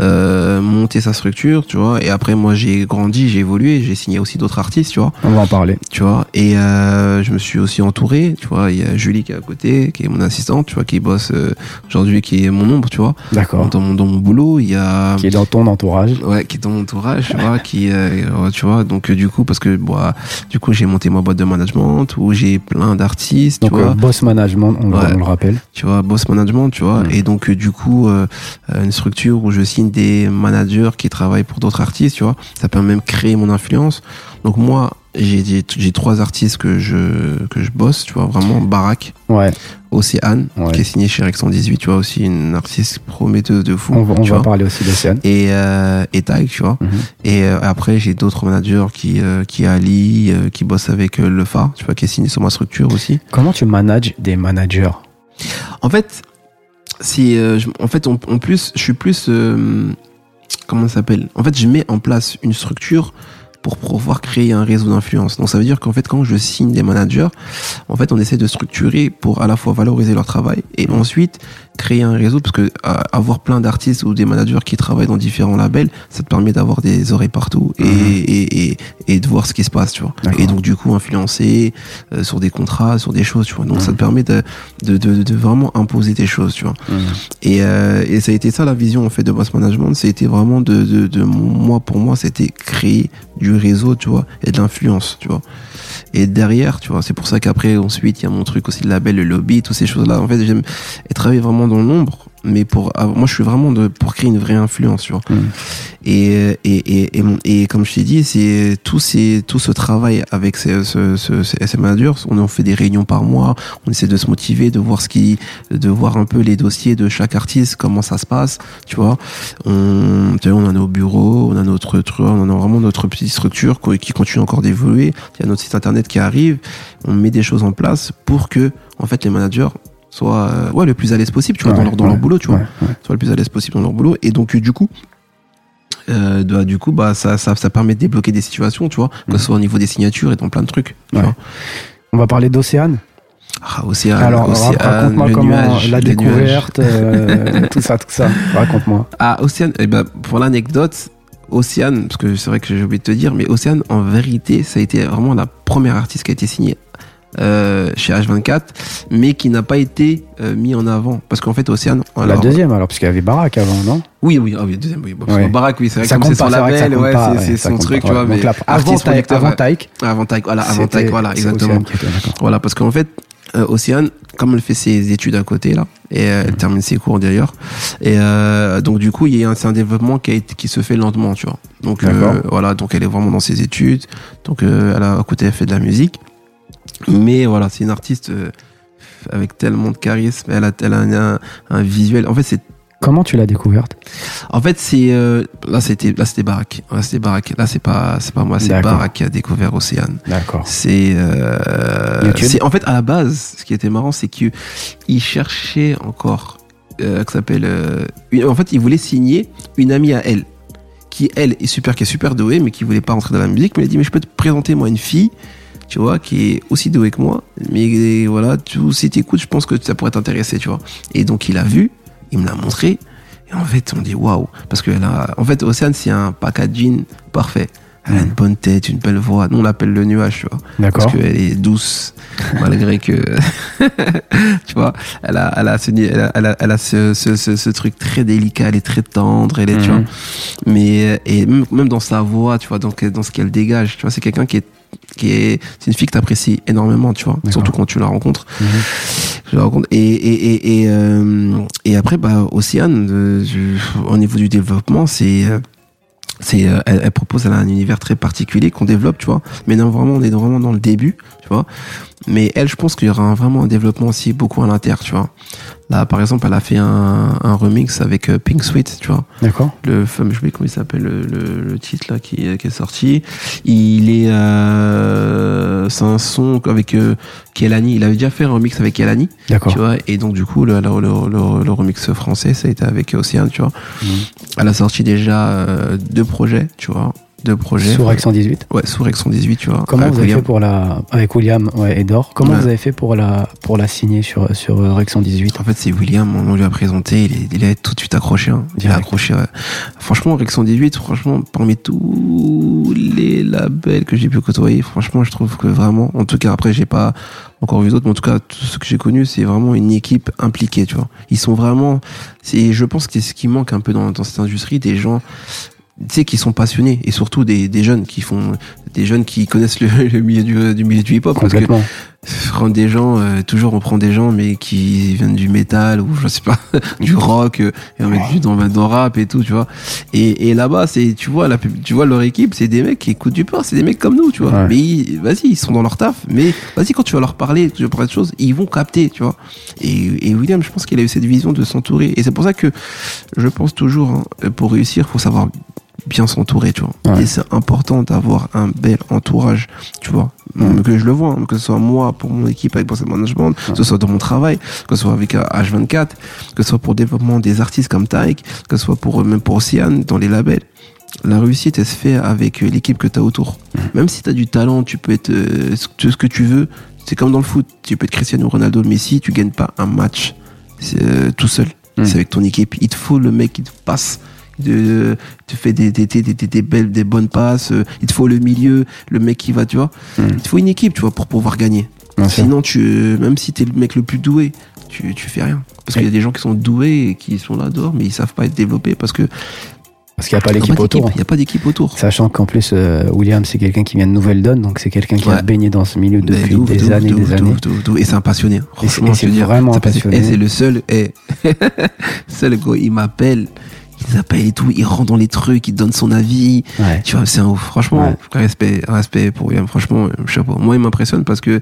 euh, monter sa structure, tu vois. Et après, moi, j'ai grandi, j'ai évolué, j'ai signé aussi d'autres artistes, tu vois, On va en parler. tu vois. Et euh, je me suis aussi entouré, tu vois. Il y a Julie qui est à côté, qui est mon assistante, tu vois, qui bosse euh, aujourd'hui, qui est mon ombre, tu vois, D'accord. dans mon dans mon boulot. Il y a Qui est dans ton entourage. Ouais, qui est dans mon entourage, tu vois, qui, euh, ouais, tu vois, donc euh, du coup, parce que, euh, du coup, j'ai monté ma boîte de management où j'ai plein d'artistes, tu Donc, vois, euh, boss management, on, Ouais. on le rappelle. tu vois, boss management, tu vois, et donc, euh, du coup, euh, euh, une structure où je signe des managers qui travaillent pour d'autres artistes, tu vois, ça peut même créer mon influence. Donc, moi, j'ai trois artistes que je, que je bosse, tu vois, vraiment, Barack, Ouais, Océane, Ouais. qui est signé chez Rex 118, tu vois, aussi une artiste prometteuse de fou. on va, on parler aussi d'Océane. Et, euh, et Taïk, tu vois. Mhm. Et euh, après, j'ai d'autres managers qui, euh, qui Ali, euh, qui bossent avec Le Phare, tu vois, qui est signé sur ma structure aussi. Comment tu manages des managers? En fait, si, je- en fait, en plus, je suis plus, comment ça s'appelle? En fait, je mets en place une structure pour pouvoir créer un réseau d'influence. Donc ça veut dire qu'en fait, quand je signe des managers, en fait, on essaie de structurer pour à la fois valoriser leur travail et ensuite créer un réseau parce que euh, avoir plein d'artistes ou des managers qui travaillent dans différents labels, ça te permet d'avoir des oreilles partout et, Mhm. et, et, et de voir ce qui se passe, tu vois. Et donc du coup influencer euh, sur des contrats, sur des choses, tu vois. Donc ça Mhm. te permet de, de, de, de vraiment imposer tes choses, tu vois. Et, euh, et ça a été ça la vision en fait de Boss Management, c'était vraiment de, de, de moi pour moi c'était créer du réseau, tu vois, et de l'influence, tu vois. Et derrière, tu vois, c'est pour ça qu'après ensuite il y a mon truc aussi le label, le lobby, toutes ces choses là. En fait, j'aime travailler vraiment dans l'ombre, mais pour moi je suis vraiment de pour créer une vraie influence, tu vois. Mhm. Et, et, et, et, comme je t'ai dit, c'est tout, ces, tout ce travail avec ces, ce, ce. On en fait des réunions par mois. On essaie de se motiver, de voir ce qui, de voir un peu les dossiers de chaque artiste, comment ça se passe, tu vois. On, on en est au bureau, on a notre truc, on a vraiment notre petite structure qui qui continue encore d'évoluer. Il y a notre site internet qui arrive. On met des choses en place pour que, en fait, les managers soient, euh, ouais, le plus à l'aise possible, tu vois, dans leur, dans ouais, leur boulot, tu vois soient le plus à l'aise possible dans leur boulot. Et donc, euh, du coup, euh, bah, du coup, bah, ça, ça, ça permet de débloquer des situations, tu vois, que Mhm. ce soit au niveau des signatures et dans plein de trucs. Tu Ouais. vois. On va parler d'Océane. Ah, Océane, Alors, Océane, raconte-moi le comment nuage, la découverte, euh, tout ça, tout ça. Raconte-moi. Ah, Océane, eh ben, pour l'anecdote, Océane, parce que c'est vrai que j'ai oublié de te dire, mais Océane, en vérité, ça a été vraiment la première artiste qui a été signée euh, chez H24, mais qui n'a pas été euh, mis en avant. Parce qu'en fait, Océane. La deuxième alors, parce qu'il y avait Barack avant, non? Oui, oui, ah oui, deuxième, oui. Bon, parce Ouais. que Barack, oui, c'est vrai, Ça compte c'est son que label, ouais, c'est ouais, son truc, pas. tu vois. Mais là, avant Taïk, avant. Taïk, Avant Taïk, voilà, avant Taïk, voilà, exactement. Était. Voilà, parce qu'en fait, euh, Océane, comme elle fait ses études à côté, là, et euh, Mhm. elle termine ses cours d'ailleurs, et euh, donc du coup, il y a un, c'est un développement qui, a été, qui se fait lentement, tu vois. Donc euh, voilà, donc elle est vraiment dans ses études, donc euh, elle a, à côté, elle fait de la musique, mais voilà, c'est une artiste euh, avec tellement de charisme, elle a, a un, un visuel, en fait, c'est Comment tu l'as découverte? En fait, c'est euh, là c'était là c'était Barack. Là c'était Barack. Là c'est pas c'est pas moi, c'est. Barack qui a découvert Océane. D'accord. C'est euh, c'est en fait à la base, ce qui était marrant, c'est que il cherchait encore euh, s'appelle euh, en fait, il voulait signer une amie à elle qui elle est super qui est super douée mais qui voulait pas rentrer dans la musique, mais elle a dit mais je peux te présenter moi une fille tu vois, qui est aussi douée que moi, mais voilà, tu, si t'écoutes, je pense que ça pourrait t'intéresser, tu vois. Et donc il a vu, il me l'a montré, et en fait on dit waouh, parce que a, en fait Océane c'est un packaging parfait. Elle a une bonne tête, une belle voix. Nous on l'appelle le nuage, tu vois D'accord. parce qu'elle est douce malgré que tu vois elle a elle a ce elle a, elle a, elle a ce, ce, ce, ce truc très délicat elle est très tendre elle est tu Mhm. vois mais et même, dans sa voix tu vois donc dans ce qu'elle dégage tu vois c'est quelqu'un qui est qui est c'est une fille que t'apprécies énormément tu vois. Surtout quand tu la rencontres. Mhm. je la rencontre et et et et, euh, et après bah Océane euh, au niveau du développement c'est c'est euh, elle, elle propose elle a un univers très particulier qu'on développe tu vois. Mais non vraiment on est vraiment dans le début vois. Mais elle je pense qu'il y aura un- vraiment un développement aussi beaucoup à l'inter tu vois. Là par exemple elle a fait un, un remix avec euh, Pink Sweet tu vois. D'accord. le fameux je sais pas comment il s'appelle le, le, le titre là qui, est- qui est sorti. Il est euh, c'est un son avec euh, Kelani. Il avait déjà fait un remix avec Kelani D'accord. tu vois. Et donc du coup le, le, remix français ça a été avec Océane tu vois. Mhm. elle a sorti déjà euh, deux projets tu vois deux projets Sur Rex 118. ouais sous Rex 118 tu vois Comment vous avez William. fait pour la avec William ouais, et Dor? Comment Ouais. vous avez fait pour la pour la signer sur sur euh, Rex 118 En fait, c'est William, on lui a présenté, il, est, il a tout de suite accroché. hein. Il a accroché. ouais. Franchement, Rex 118, franchement, parmi tous les labels que j'ai pu côtoyer, franchement, je trouve que vraiment, en tout cas, après, j'ai pas encore vu d'autres, mais en tout cas, tout ce que j'ai connu, c'est vraiment une équipe impliquée, tu vois. Ils sont vraiment, c'est, je pense que c'est ce qui manque un peu dans, dans cette industrie, des gens, tu sais, qui sont passionnés, et surtout des, des jeunes qui font, des jeunes qui connaissent le, le milieu du, du milieu du hip-hop, parce que prendre des gens euh, toujours on prend des gens mais qui viennent du métal ou je sais pas du rock euh, et on met du dans dans rap et tout tu vois. Et, et là-bas c'est tu vois la tu vois leur équipe c'est des mecs qui écoutent du pain c'est des mecs comme nous tu vois. Ouais. mais vas-y ils sont dans leur taf mais vas-y quand tu vas leur parler tu vas parler de choses ils vont capter tu vois. Et, et William je pense qu'il a eu cette vision de s'entourer et c'est pour ça que je pense toujours hein, pour réussir faut savoir bien s'entourer, tu vois. Ouais. Et c'est important d'avoir un bel entourage, tu vois. Que je le vois, hein, que ce soit moi, pour mon équipe avec Boss Management, que ce soit dans mon travail, que ce soit avec euh, H24, que ce soit pour le développement des artistes comme Taïk, que ce soit pour, euh, même pour Océane, dans les labels. La réussite, elle se fait avec euh, l'équipe que tu as autour. Même si tu as du talent, tu peux être euh, ce que- tu veux. C'est comme dans le foot. Tu peux être Cristiano Ronaldo, Messi, tu gagnes pas un match euh, tout seul. C'est avec ton équipe. Il te faut le mec qui te passe de te fait des, des, des, des, des, des belles des bonnes passes euh, il te faut le milieu le mec qui va tu vois Mm. il te faut une équipe tu vois pour pouvoir gagner Bien sûr. sinon tu euh, même si t'es le mec le plus doué tu, tu fais rien parce qu'il y a des gens qui sont doués et qui sont là dehors mais ils savent pas être développés parce que Parce qu'il n'y a pas l'équipe autour. il y a pas d'équipe autour Sachant qu'en plus, euh, William, c'est quelqu'un qui vient de Nouvelle-Donne, donc c'est quelqu'un qui a Ouais. baigné dans ce milieu depuis ouf, des ouf, années des ouf, de années. et c'est un passionné franchement et c'est vraiment un passionné. et c'est le seul et seul gars il m'appelle il appelle et tout il rentre dans les trucs il donne son avis Ouais. Tu vois, c'est un ouf. Franchement, Ouais. respect, respect pour William. Franchement, chapeau. Moi, il m'impressionne parce que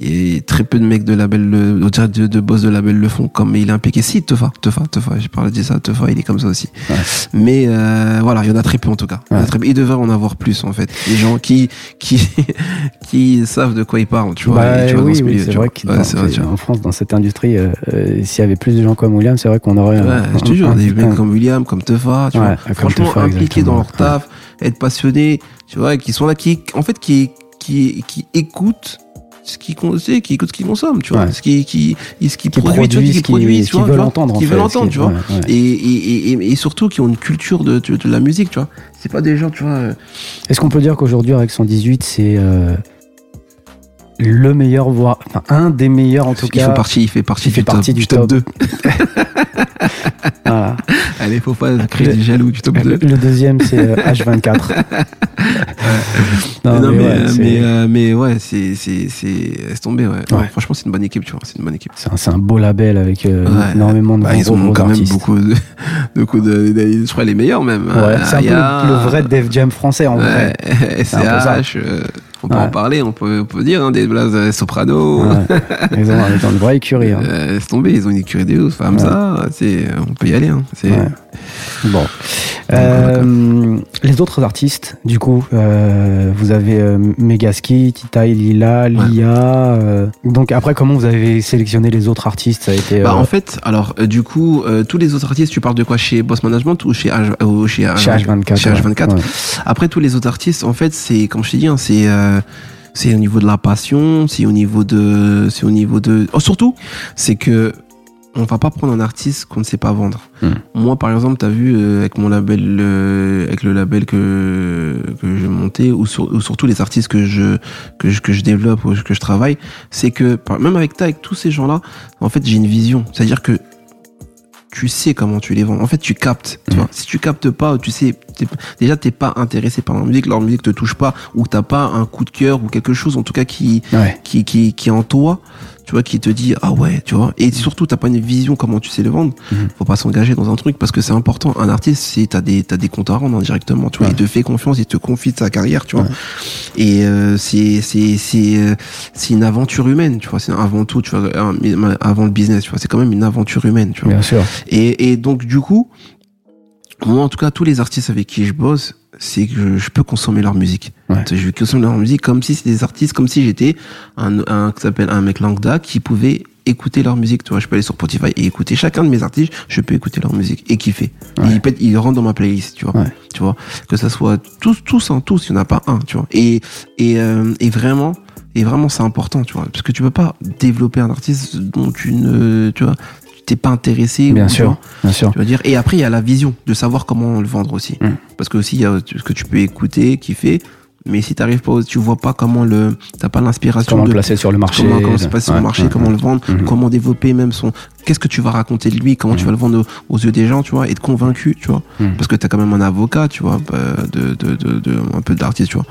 a très peu de mecs de label, le, de, de boss de label le font comme il est impliqué. Si, Tefa, Tefa, Tefa, j'ai parlé de ça, Tefa, il est comme ça aussi. Ouais. Mais euh, voilà, il y en a très peu en tout cas. Il, Ouais. devrait en avoir plus en fait. Des gens qui qui qui savent de quoi ils parlent, tu vois. Bah, et tu vois, dans oui, ce oui, c'est vrai qu'en Ouais, c'est. France, dans cette industrie, euh, euh, s'il y avait plus de gens comme William, c'est vrai qu'on aurait. Ouais, un- je te jure, des mecs comme William, comme Tefa, tu vois, franchement impliqués dans leur taf, être passionnés, tu vois, et qui sont là, qui, en fait, qui, qui, qui écoutent ce qu'ils qui écoutent ce qu'ils consomment, tu vois, Ouais. ce qui, qui, ce qui, qui produit, tu vois, produisent, qui qui, qui tu vois, veulent entendre. en qui veulent ce qui- entendre, tu vois, et, et, et, et surtout qui ont une culture de, de, de la musique, tu vois. C'est pas des gens, tu vois. euh, Est-ce qu'on peut dire qu'aujourd'hui, avec 118, c'est. euh, le meilleur, voire enfin, un des meilleurs en tout il cas. fait partie, il fait partie, il fait du, partie top, du du top top. 2. Voilà. Allez, faut pas créer des jaloux du top Le, 2. le deuxième, c'est euh, H24. Non, mais, ouais, euh, c'est- mais, euh, mais ouais, c'est, c'est, c'est, laisse tomber, ouais. Non, Ouais. franchement, c'est une bonne équipe, tu vois, c'est une bonne équipe. c'est un, c'est un beau label avec euh, énormément de Bah, ils ont gros quand même beaucoup de, beaucoup de, de- je crois les meilleurs même. Ouais, Euh, c'est un peu le, le vrai Def Jam français en vrai. Ouais, C'est. SCH, euh, on peut Ouais. en parler, on peut, on peut dire, hein, des blazes euh, soprano. Ouais. Ils ont une vraie écurie. hein. Euh, laisse tomber, ils ont une écurie de ouf. Hamza, c'est, on peut y aller. Hein. C'est, Ouais. Bon. Euh, les autres artistes, du coup, euh, vous avez euh, Megaski, Tita et Lila, Lia. euh, donc après, comment vous avez sélectionné les autres artistes? Ça a été. Bah, euh, en fait, alors, euh, du coup, euh, tous les autres artistes, tu parles de quoi? Chez Boss Management ou chez, H, ou chez, chez H24. Chez ouais. H24. Ouais. Après, tous les autres artistes, en fait, c'est, comme je t'ai dit, hein, c'est, euh, c'est au niveau de la passion, c'est au niveau de, c'est au niveau de, oh, surtout, c'est que, on va pas prendre un artiste qu'on ne sait pas vendre. Hmm. Moi, par exemple, t'as vu, euh, avec mon label, euh, avec le label que, que j'ai monté, ou, sur- ou surtout les artistes que je, que je, que je développe, ou que je travaille, c'est que, même avec toi, avec tous ces gens-là, en fait, j'ai une vision. C'est-à-dire que, tu sais comment tu les vends. En fait, tu captes. Tu Mhm. vois. Si tu captes pas, tu sais, t'es- déjà t'es pas intéressé par leur musique, leur musique te touche pas, ou t'as pas un coup de cœur ou quelque chose en tout cas qui Ouais. qui qui qui est en toi, tu vois, qui te dit ah ouais, tu vois. Et surtout t'as pas une vision comment tu sais le vendre. Mhm. Faut pas s'engager dans un truc parce que c'est important. Un artiste, c'est t'as des t'as des comptes à rendre directement. Tu vois, Ouais. il te fait confiance, il te confie de sa carrière, tu vois. Ouais. Et euh, c'est c'est c'est euh, c'est une aventure humaine, tu vois. C'est avant tout, tu vois, avant le business, tu vois. C'est quand même une aventure humaine, tu vois. Bien sûr. Et, et donc, du coup, moi, en tout cas, tous les artistes avec qui je bosse, c'est que je, je peux consommer leur musique. Ouais. Je vais consommer leur musique comme si c'était des artistes, comme si j'étais un, un, s'appelle un mec lambda qui pouvait écouter leur musique. Tu vois, je peux aller sur Spotify et écouter chacun de mes artistes, je peux écouter leur musique et kiffer. Ouais. Et ils, pètent- ils rentrent dans ma playlist, tu vois. Ouais. Tu vois, que ça soit tous, tous, hein, tous, il n'y en a pas un, tu vois. Et, et, euh, et vraiment, et vraiment, c'est important, tu vois, parce que tu peux pas développer un artiste dont tu ne, tu vois, t'es pas intéressé. Bien sûr. Bien sûr. tu vas dire. Et après, il y a la vision de savoir comment le vendre aussi. Mm. Parce que aussi, il y a ce que tu peux écouter, kiffer. Mais si t'arrives pas, tu vois pas comment le, t'as pas l'inspiration Comment de le placer sur le marché comment, comment se passe sur le marché, ouais, comment ouais. le vendre, Mhm. comment développer même son, qu'est-ce que tu vas raconter de lui, comment tu Mhm. vas le vendre aux, aux yeux des gens, tu vois, être convaincu, tu vois. Mhm. Parce que t'as quand même un avocat, tu vois, bah, de, de, de, de- un peu d'artiste, tu vois.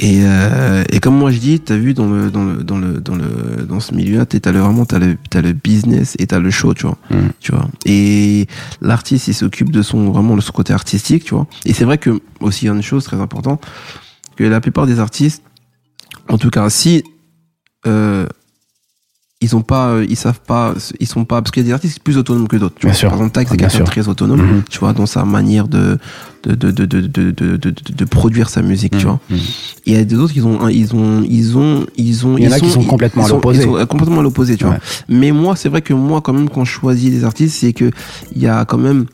Et, euh, et comme moi je dis, t'as vu dans le dans le dans le dans le dans ce milieu-là, t'as le vraiment t'as le t'as le business et t'as le show, tu vois, Mhm. tu vois. Et l'artiste, il s'occupe de son vraiment de son côté artistique, tu vois. Et c'est vrai que aussi il y a une chose très importante que la plupart des artistes, en tout cas, si euh, ils ont pas, euh, ils savent pas, ils sont pas, parce qu'il y a des artistes plus autonomes que d'autres. tu Bien vois. sûr. Par exemple, Tax, c'est quelqu'un très autonome, Mhm. tu vois, dans sa manière de de de de de de de, de, de- de produire sa musique, tu vois. Mhm. Et il y a des autres qui ont, ils ont, ils ont, ils ont, Il y en a ils qui sont complètement ils à l'opposé. ils sont, euh, complètement à l'opposé, tu Ouais. vois. Mais moi, c'est vrai que moi, quand même, quand je choisis des artistes, c'est que il y a quand même,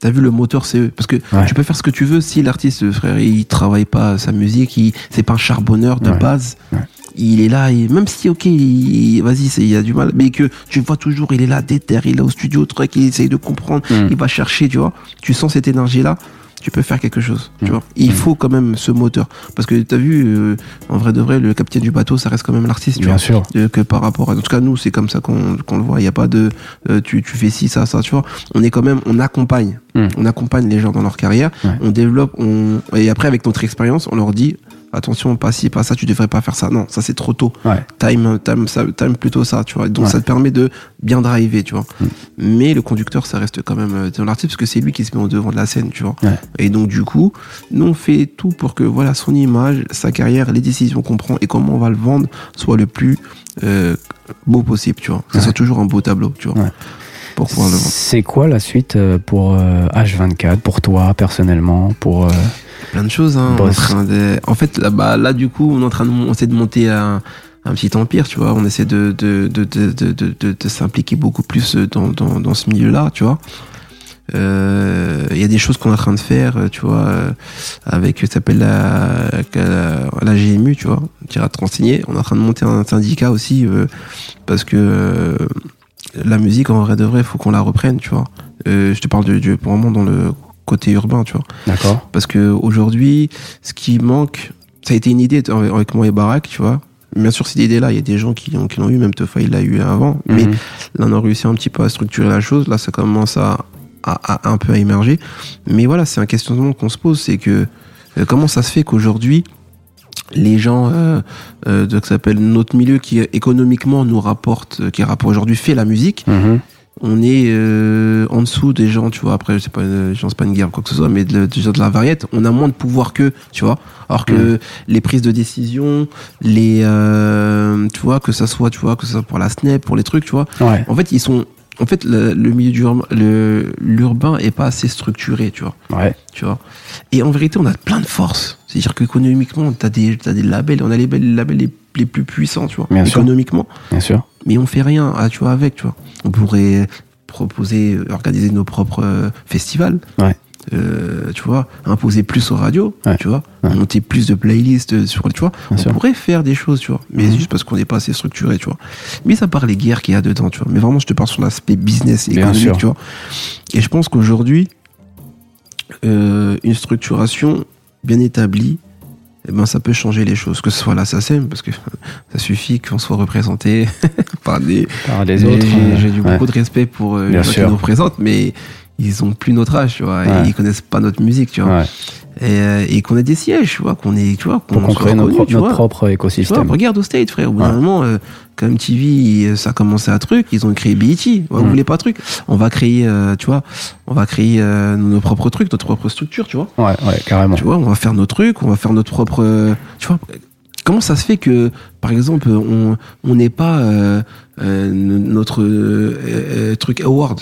t'as vu le moteur, c'est eux. Parce que Ouais. tu peux faire ce que tu veux si l'artiste, frère, il travaille pas sa musique, il, c'est pas un charbonneur de Ouais. base. Ouais. Il est là, et même si, ok, il- vas-y, c'est- il y a du mal, mais que tu vois toujours, il est là, déter, il est au studio, truc, il essaye de comprendre, Mhm. il va chercher, tu vois. Tu sens cette énergie-là, tu peux faire quelque chose, tu Mhm. vois. Il faut quand même ce moteur. Parce que t'as vu, euh, en vrai de vrai, le capitaine du bateau, ça reste quand même l'artiste, tu Bien vois. sûr. Euh, que par rapport à, en tout cas, nous, c'est comme ça qu'on qu'on le voit. Il n'y a pas de, euh, tu, tu fais ci, ça, ça, tu vois. On est quand même, on accompagne. On accompagne les gens dans leur carrière. Ouais. On développe, on, et après, avec notre expérience, on leur dit, attention, pas ci, pas ça, tu devrais pas faire ça. Non, ça, c'est trop tôt. Ouais. Time, time, time plutôt ça, tu vois. Donc, Ouais. ça te permet de bien driver, tu vois. Mm. Mais le conducteur, ça reste quand même euh, dans l'artiste parce que c'est lui qui se met au devant de la scène, tu vois. Ouais. Et donc, du coup, nous, on fait tout pour que, voilà, son image, sa carrière, les décisions qu'on prend et comment on va le vendre soit le plus euh, beau possible, tu vois. Que ce soit toujours un beau tableau, tu vois. C'est quoi la suite euh, pour euh, H24, pour toi personnellement, pour euh, Plein de choses, hein. On est en, Boss. train de... en fait, là, bah, là, du coup, on est en train de, on essaie de monter un, un petit empire, tu vois. On essaie de, de, de, de, de, de, s'impliquer beaucoup plus dans, dans, dans ce milieu-là, tu vois. Euh, Il y a des choses qu'on est en train de faire, euh, tu vois, euh, avec, ça s'appelle la, la, la GMU, tu vois, va te renseigner. On est en train de monter un syndicat aussi, euh, parce que euh, la musique, en vrai de vrai, faut qu'on la reprenne, tu vois. Euh, je te parle de, de, vraiment dans le côté urbain, tu vois. d'accord Parce que aujourd'hui, ce qui manque, ça a été une idée avec moi et Barack, tu vois. bien sûr, cette idée-là, il y a des gens qui l'ont qui eu, même Tefa, il l'a eu avant. Mais Mhm. là, on a réussi un petit peu à structurer la chose. Là, ça commence à, à, à un peu à émerger. Mais voilà, c'est un questionnement qu'on se pose, c'est que euh, comment ça se fait qu'aujourd'hui, les gens euh, euh, de, que ça s'appelle notre milieu qui économiquement nous rapporte, qui rapporte aujourd'hui fait la musique, Mhm. On est euh, en dessous des gens, tu vois. Après, je sais pas, euh, je pense pas une guerre ou quoi que ce soit, mais de, déjà de la variette, on a moins de pouvoir qu'eux, tu vois. Alors que les prises de décision, les, euh, tu vois, que ça soit, tu vois, que ça soit pour la SNEP, pour les trucs, tu vois. Ouais. En fait, ils sont, en fait, le, le milieu du le l'urbain est pas assez structuré, tu vois Ouais. tu vois. Et en vérité, on a plein de force. C'est-à-dire qu'économiquement, t'as des, t'as des labels, on a les labels, les labels les, les plus puissants, tu vois, Bien sûr. économiquement. Bien sûr. Mais on fait rien, ah, tu vois, avec, tu vois. On pourrait proposer, organiser nos propres euh, festivals. Ouais. Euh, tu vois, imposer plus aux radios, Ouais. tu vois, Ouais. monter plus de playlists euh, sur, tu vois. Bien on sûr. pourrait faire des choses, tu vois, mais Mhm. juste parce qu'on n'est pas assez structuré, tu vois. Mais ça part les guerres qu'il y a dedans, tu vois. Mais vraiment, je te parle sur l'aspect business et Bien économique, sûr. tu vois. Et je pense qu'aujourd'hui, euh, une structuration bien établie, eh ben, ça peut changer les choses. Que ce soit l'assassin, parce que ça suffit qu'on soit représenté par des. Par les J'ai- autres. J'ai euh, ouais. beaucoup de respect pour euh, Bien les gens qui nous représentent, mais ils ont plus notre âge, tu vois. Ouais. Et ils connaissent pas notre musique, tu vois. Ouais. Et, euh, et qu'on ait des sièges, tu vois, qu'on est, tu vois, qu'on crée notre, pro- propre Tu vois, écosystème. regarde au State, frère. Au bout Ouais. d'un moment, euh, comme TV, euh, ça a commencé à truc, ils ont créé BET. Ouais, Vous Mm. voulez pas truc On va créer, euh, tu vois, on va créer euh, nos propres trucs, notre propre structure, tu vois. Ouais, ouais, carrément. Tu vois, on va faire nos trucs, on va faire notre propre. euh, tu vois, comment ça se fait que, par exemple, on on n'ait pas euh, euh, notre truc award?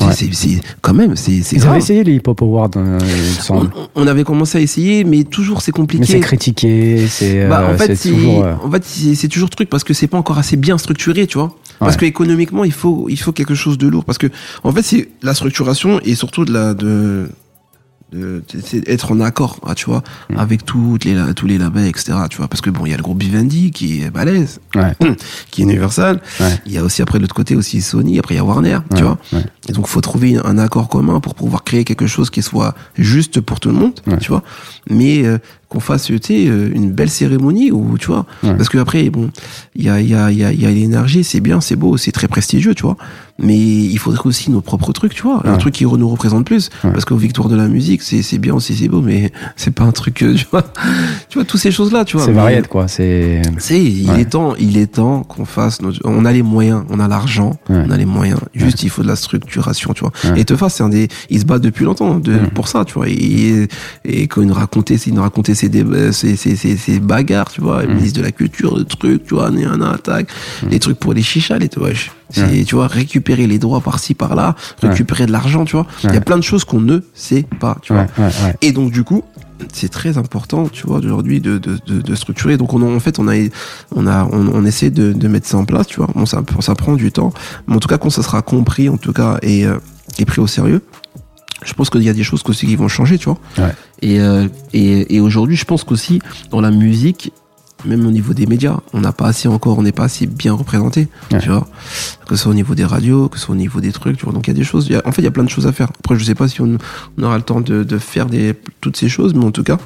Ouais. c'est c'est- quand même, c'est c'est Ils avaient essayé les hip-hop awards, euh, il me On, semble. on avait commencé à essayer, mais toujours c'est compliqué. Mais c'est critiqué, c'est Bah, en euh, fait, c'est c'est toujours. euh, en fait, c'est toujours truc parce que c'est pas encore assez bien structuré, tu vois. Parce que économiquement, il faut il faut quelque chose de lourd parce que en fait, c'est la structuration et surtout de la de- c'est être en accord, ah, tu vois, Mm. avec toutes les tous les labels, etc. Tu vois, parce que bon, il y a le groupe Vivendi qui est balèze, Ouais. qui est Universal. Ouais. Il y a aussi après de l'autre côté aussi Sony. Après il y a Warner, tu ouais, vois. ouais. Et donc, faut trouver un accord commun pour pouvoir créer quelque chose qui soit juste pour tout le monde, tu vois. Mais euh, qu'on fasse, tu sais, euh, une belle cérémonie où, tu vois. Ouais. Parce que après, bon, il y a, il y a, il y a, y a l'énergie, c'est bien, c'est beau, c'est très prestigieux, tu vois. Mais il faudrait aussi nos propres trucs, tu vois. Un truc qui nous représente plus. Ouais. Parce qu'aux victoires de la musique, c'est, c'est bien aussi, c'est beau, mais c'est pas un truc, euh, tu vois. Tu vois, toutes ces choses-là, tu vois. C'est variette, quoi. C'est. c'est, il est temps, il est temps qu'on fasse notre, on a les moyens, on a l'argent, on a les moyens. Juste, il faut de la structuration, tu vois. Et Tefa, c'est un des, il se bat depuis longtemps de, Ouais. pour ça, tu vois. Et, et quand il nous racontait, il nous racontait ses, ses, ses, ses bagarres, tu vois, Ouais. ministre de la culture, le truc, tu vois, un, attaque, les trucs pour les chichas, les, tu vois. C'est, Ouais. tu vois, récupérer les droits par-ci, par-là, Ouais. récupérer de l'argent, tu vois. Il y a plein de choses qu'on ne sait pas, tu vois. Et donc du coup, c'est très important, tu vois, aujourd'hui de, de, de, de structurer. Donc on, a- en fait, on a, on a, on, on essaie de, de mettre ça en place, tu vois. Bon, ça, ça prend du temps, mais en tout cas, quand ça sera compris, en tout cas, et, euh, et pris au sérieux, je pense qu'il y a des choses aussi qui vont changer, tu vois. Ouais. Et, euh, et, et aujourd'hui, je pense qu'aussi dans la musique, même au niveau des médias, on n'a pas assez encore, on n'est pas assez bien représenté, Ouais. tu vois. Que ce soit au niveau des radios, que ce soit au niveau des trucs, tu vois. Donc il y a des choses, il y a- en fait, il y a plein de choses à faire. Après, je sais pas si on, on aura le temps de, de faire des, toutes ces choses, mais en tout cas,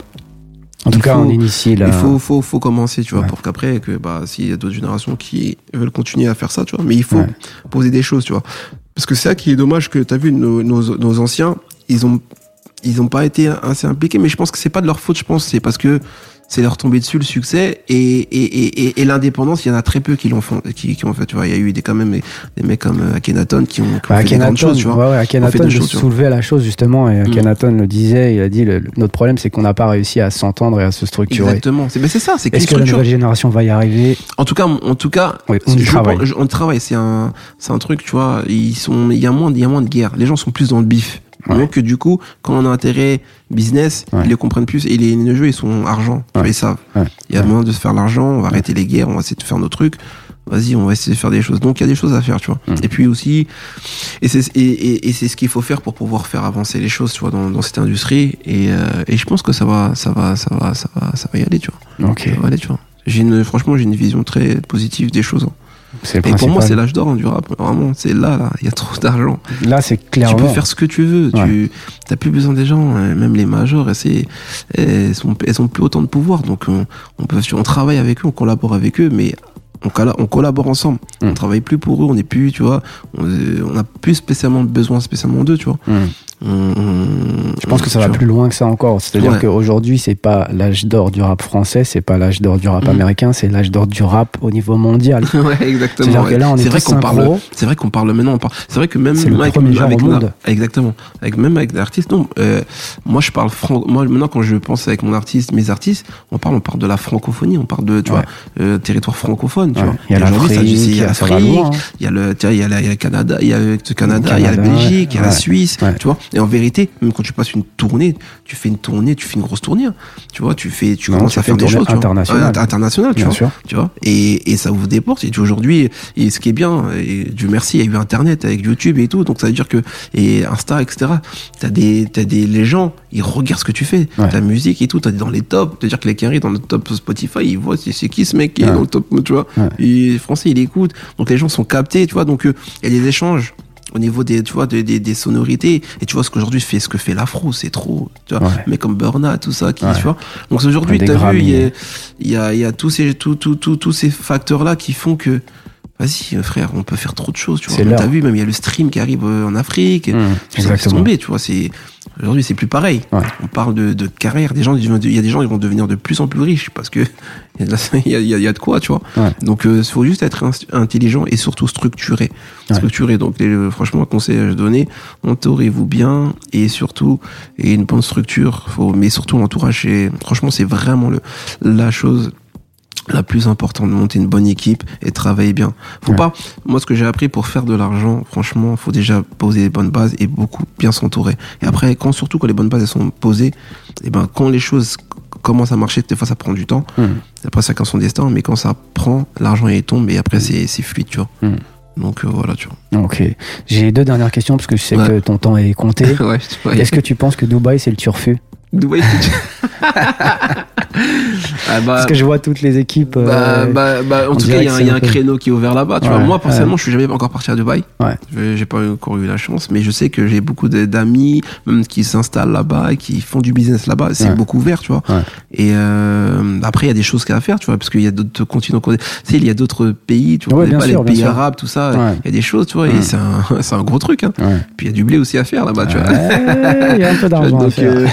En tout Il cas, faut- on initie là. il faut, faut, faut commencer, tu vois, Ouais. pour qu'après, que, bah, s'il y a d'autres générations qui veulent continuer à faire ça, tu vois, mais il faut Ouais. poser des choses, tu vois. Parce que c'est ça qui est dommage que t'as vu nos, nos, nos anciens, ils ont, ils ont pas été assez impliqués, mais je pense que c'est pas de leur faute, je pense, c'est parce que c'est leur tombé dessus le succès et, et, et, et, et l'indépendance, il y en a très peu qui l'ont fait, qui, qui ont fait, tu vois. Il y a eu des, quand même des, des mecs comme euh, Akhenaton qui ont, qui ont Bah, fait des grandes Akhenaton, choses, tu vois. ouais, ouais, Akhenaton des choses, soulevait la chose justement et Mm. Akhenaton le disait, il a dit le- le- notre problème c'est qu'on n'a pas réussi à s'entendre et à se structurer. Exactement. C'est, ben c'est ça, c'est Est-ce que la nouvelle génération va y arriver? En tout cas, en tout cas, Oui, on je travaille. pense- je- on travaille. C'est un, c'est un truc, tu vois. Ils sont, il y a moins, il y a moins de guerre. Les gens sont plus dans le bif. Ouais. Donc du coup, quand on a intérêt business, Ouais. ils le comprennent plus. Et les, les jeux, ils sont argent. Ouais. ils savent. Il y a moyen de se faire l'argent. On va arrêter les guerres. On va essayer de faire nos trucs. Vas-y, on va essayer de faire des choses. Donc il y a des choses à faire, tu vois. Mm. Et puis aussi, et c'est et, et, et c'est ce qu'il faut faire pour pouvoir faire avancer les choses, tu vois, dans, dans cette industrie. Et, euh, et je pense que ça va, ça va, ça va, ça va, ça va y aller, tu vois. Ok. Ça va aller, tu vois. J'ai une, franchement, j'ai une vision très positive des choses. hein. Et pour moi, c'est l'âge d'or hein, du rap. Vraiment, c'est là, là. Il y a trop d'argent. Là, c'est Tu clairement. peux faire ce que tu veux. Tu n'as plus besoin des gens. euh, Même les majors, elles, elles, sont, elles ont plus autant de pouvoir. Donc, on, on peut, on travaille avec eux, on collabore avec eux, mais on, colla- on collabore ensemble. Mm. On travaille plus pour eux. On n'est plus, tu vois. On euh, n'a plus spécialement besoin spécialement d'eux, tu vois. Hmm. On- Je pense que ça va tu plus loin que ça encore. C'est-à-dire Ouais. qu'aujourd'hui, c'est pas l'âge d'or du rap français, c'est pas l'âge d'or du rap Mhm. américain, c'est l'âge d'or du rap au niveau mondial. ouais, exactement. C'est-à-dire ouais. que là, on est C'est vrai qu'on parle. C'est vrai qu'on parle maintenant. on parle- C'est vrai que même C'est le avec, avec la- monde. exactement. Avec même avec l'artiste. Non, euh, moi je parle franc. Moi maintenant quand je pense avec mon artiste, mes artistes, on parle, on parle de la francophonie, on parle de, tu vois, euh, territoire francophone. Tu Ouais. vois. Il y a l'Afrique, il y a l'Afrique, hein. il y a le, tu il y a le Canada, il y a le Canada, il y a la Belgique, il y a la. Suisse, tu vois. Et en vérité, même quand tu passes une tournée, tu fais une tournée, tu fais une grosse tournée, hein. tu vois, tu fais, tu Non, commences tu à faire des choses, tu vois. internationale. Ouais, internationale, tu Bien vois sûr. tu vois et, et ça ouvre des portes et aujourd'hui et ce qui est bien et Dieu merci il y a eu internet avec YouTube et tout donc ça veut dire que et Insta etc t'as des t'as des les gens ils regardent ce que tu fais Ouais. ta musique et tout t'es dans les tops c'est à dire que les Kerry dans le top Spotify ils voient c'est c'est qui ce mec qui est dans le top tu vois Ouais. et français il écoute donc les gens sont captés tu vois donc euh, il y a des échanges au niveau des tu vois des, des, des sonorités et tu vois ce qu'aujourd'hui fait ce que fait l'afro c'est trop tu vois Ouais. mais comme Burna tout ça qui Ouais. tu vois donc aujourd'hui t'as vu il y a, y a, y a tous ces, tous, tous, tous, tous ces facteurs-là qui font que, vas-y, euh, frère, on peut faire trop de choses, tu vois. T'as vu, même il y a le stream qui arrive euh, en Afrique. Tout ça, laisse Exactement. tomber, tu vois. C'est, aujourd'hui, c'est plus pareil. Ouais. On parle de, de carrière. Des gens, il y a des gens, ils vont devenir de plus en plus riches parce que il y y y a- de quoi, tu vois. Ouais. Donc, il faut juste être intelligent et surtout structuré. Ouais. Structuré. Donc, les- franchement, un conseil à donner, entourez-vous bien et surtout, et une bonne structure. Faut, mais surtout, l'entourage, franchement, c'est vraiment le, la chose la plus importante de monter une bonne équipe et travailler bien. Faut Ouais. pas, moi ce que j'ai appris pour faire de l'argent, franchement, faut déjà poser les bonnes bases et beaucoup bien s'entourer. Et après, quand surtout quand les bonnes bases elles sont posées, et ben quand les choses commencent à marcher, des fois ça prend du temps. Hmm. Après chacun son destin, mais quand ça prend, l'argent il tombe et après c'est c'est fluide, tu vois. Hmm. Donc euh, voilà, tu vois. Ok. J'ai deux dernières questions parce que je sais Ouais. que ton temps est compté. ouais. Est-ce que tu penses que Dubaï c'est le turfu? Dubaï, ah bah, Parce que je vois toutes les équipes. Bah, euh, bah, bah, en tout cas, il y a, un- il y a c'est un un peu- créneau qui est ouvert là-bas. Tu Ouais, vois, moi, personnellement, ouais. je suis jamais encore parti à Dubaï. Ouais. J'ai pas encore eu la chance, mais je sais que j'ai beaucoup d'amis, même qui s'installent là-bas et qui font du business là-bas. C'est beaucoup ouvert, tu vois. Ouais. Et euh, après, il y a des choses qu'il y a à faire, tu vois, parce qu'il y a d'autres continents. Tu sais, il y a d'autres pays, tu vois, pas sûr, les pays arabes, tout ça. Ouais. Il y a des choses, tu vois, et c'est un, c'est un gros truc. Hein. Ouais. Puis il y a du blé aussi à faire là-bas, tu vois. Il y a un peu d'argent à faire. euh,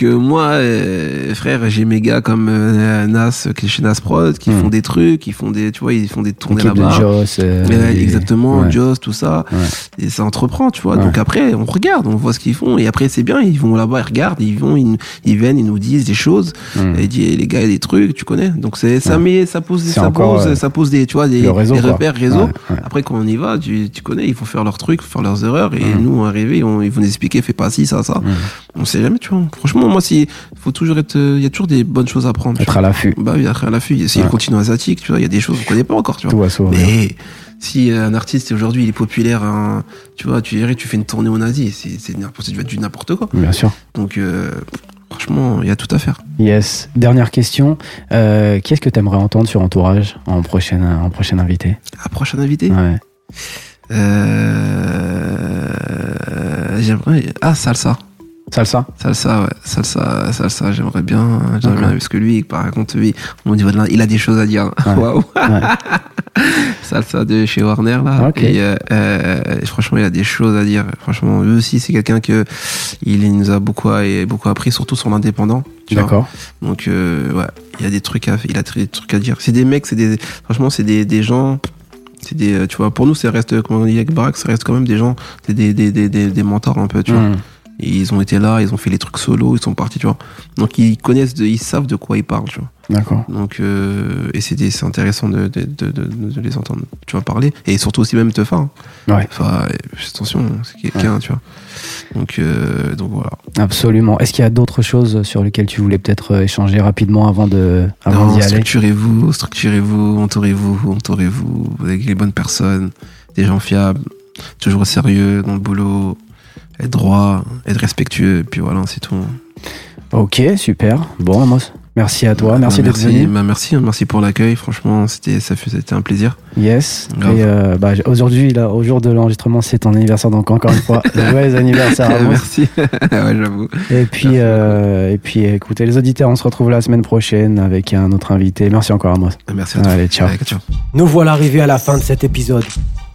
donc euh, moi, euh, frère, j'ai mes gars comme euh, Nas, qui est chez Nas Prod, qui Hmm. font des trucs, qui font des, tu vois, ils font des tournées là-bas. Joss. euh, exactement, ouais. Joss, tout ça. Ouais. Et ça entreprend, tu vois. Ouais. Donc après, on regarde, on voit ce qu'ils font. Et après, c'est bien, ils vont là-bas, ils regardent, ils vont, ils, ils viennent, ils nous disent des choses. Hmm. Et ils disent, eh, les gars, il y a des trucs, tu connais. Donc c'est, ça met, ça pose, ça encore, pose, euh, ça pose des, tu vois, des, réseau, repères réseau. Après, quand on y va, tu, tu connais, ils vont faire leurs trucs, faire leurs erreurs. Et Mm. nous, on arrive, ils vont ils vont nous expliquer, fais pas ci, ça, ça. On sait jamais, tu vois. Franchement, moi, si, faut toujours être, il y a toujours des bonnes choses à prendre. Être à l'affût. Bah oui, après, à l'affût, c'est Ouais. le continent asiatique, tu vois, il y a des choses qu'on connaît pas encore, tu vois. Tout à. Mais si euh, un artiste aujourd'hui il est populaire, hein, tu vois, tu dirais, tu fais une tournée en Asie, c'est être du n'importe quoi. Bien sûr. Donc euh, franchement, il y a tout à faire. Yes. Dernière question. Euh, qui est-ce que tu aimerais entendre sur Entourage en prochaine, en prochaine invité? À prochain invité, Ouais. euh, j'aimerais ah salsa. Salsa Salsa, ouais. Salsa, salsa, j'aimerais bien. J'aimerais bien, parce que lui, par contre, lui, au niveau de il a des choses à dire. Waouh. Ouais. Salsa de chez Warner, là. Ok. Et euh, euh, franchement, il a des choses à dire. Franchement, lui aussi, c'est quelqu'un que il nous a beaucoup, et beaucoup appris, surtout sur l'indépendant. D'accord. Donc, euh, ouais, il y a des trucs à, il a des trucs à dire. C'est des mecs, c'est des, franchement, c'est des, des gens, c'est des, tu vois, pour nous, ça reste, comme on dit avec Barack, ça reste quand même des gens, c'est des, des, des, des, des mentors un peu, tu vois. Et ils ont été là, ils ont fait les trucs solo, ils sont partis, tu vois. Donc ils connaissent, de, ils savent de quoi ils parlent, tu vois. D'accord. Donc euh, et c'est intéressant de, les entendre, tu vois, parler. Et surtout aussi même Tefa. Hein. Ouais. Enfin, euh, attention, c'est quelqu'un, tu vois. Donc euh, donc voilà. Absolument. Est-ce qu'il y a d'autres choses sur lesquelles tu voulais peut-être euh, échanger rapidement avant de avant Non, d'y aller? structurez-vous, structurez-vous, entourez-vous, entourez-vous avec les bonnes personnes, des gens fiables, toujours sérieux dans le boulot, être droit, être respectueux, et puis voilà, c'est tout. Ok, super. Bon, Amos, Merci à toi, Bah, merci d'être merci, venu. bah, merci, hein, merci pour l'accueil. Franchement, c'était, ça c'était un plaisir. Yes. Grave. Et euh, bah, aujourd'hui, là, au jour de l'enregistrement, c'est ton anniversaire, donc encore une fois, joyeux anniversaire à vous. merci. ouais, j'avoue. Et puis, euh, et puis, écoutez, les auditeurs, on se retrouve la semaine prochaine avec un autre invité. Merci encore, Amos. Merci à toi. Allez, ciao. Allez, ciao. Nous voilà arrivés à la fin de cet épisode.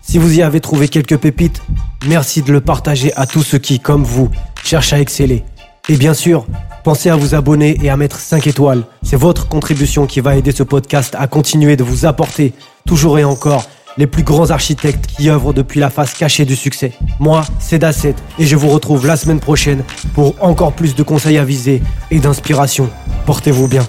Si vous y avez trouvé quelques pépites, merci de le partager à tous ceux qui, comme vous, cherchent à exceller. Et bien sûr, pensez à vous abonner et à mettre 5 étoiles. C'est votre contribution qui va aider ce podcast à continuer de vous apporter, toujours et encore, les plus grands architectes qui œuvrent depuis la face cachée du succès. Moi, c'est Dasset et je vous retrouve la semaine prochaine pour encore plus de conseils avisés et d'inspiration. Portez-vous bien.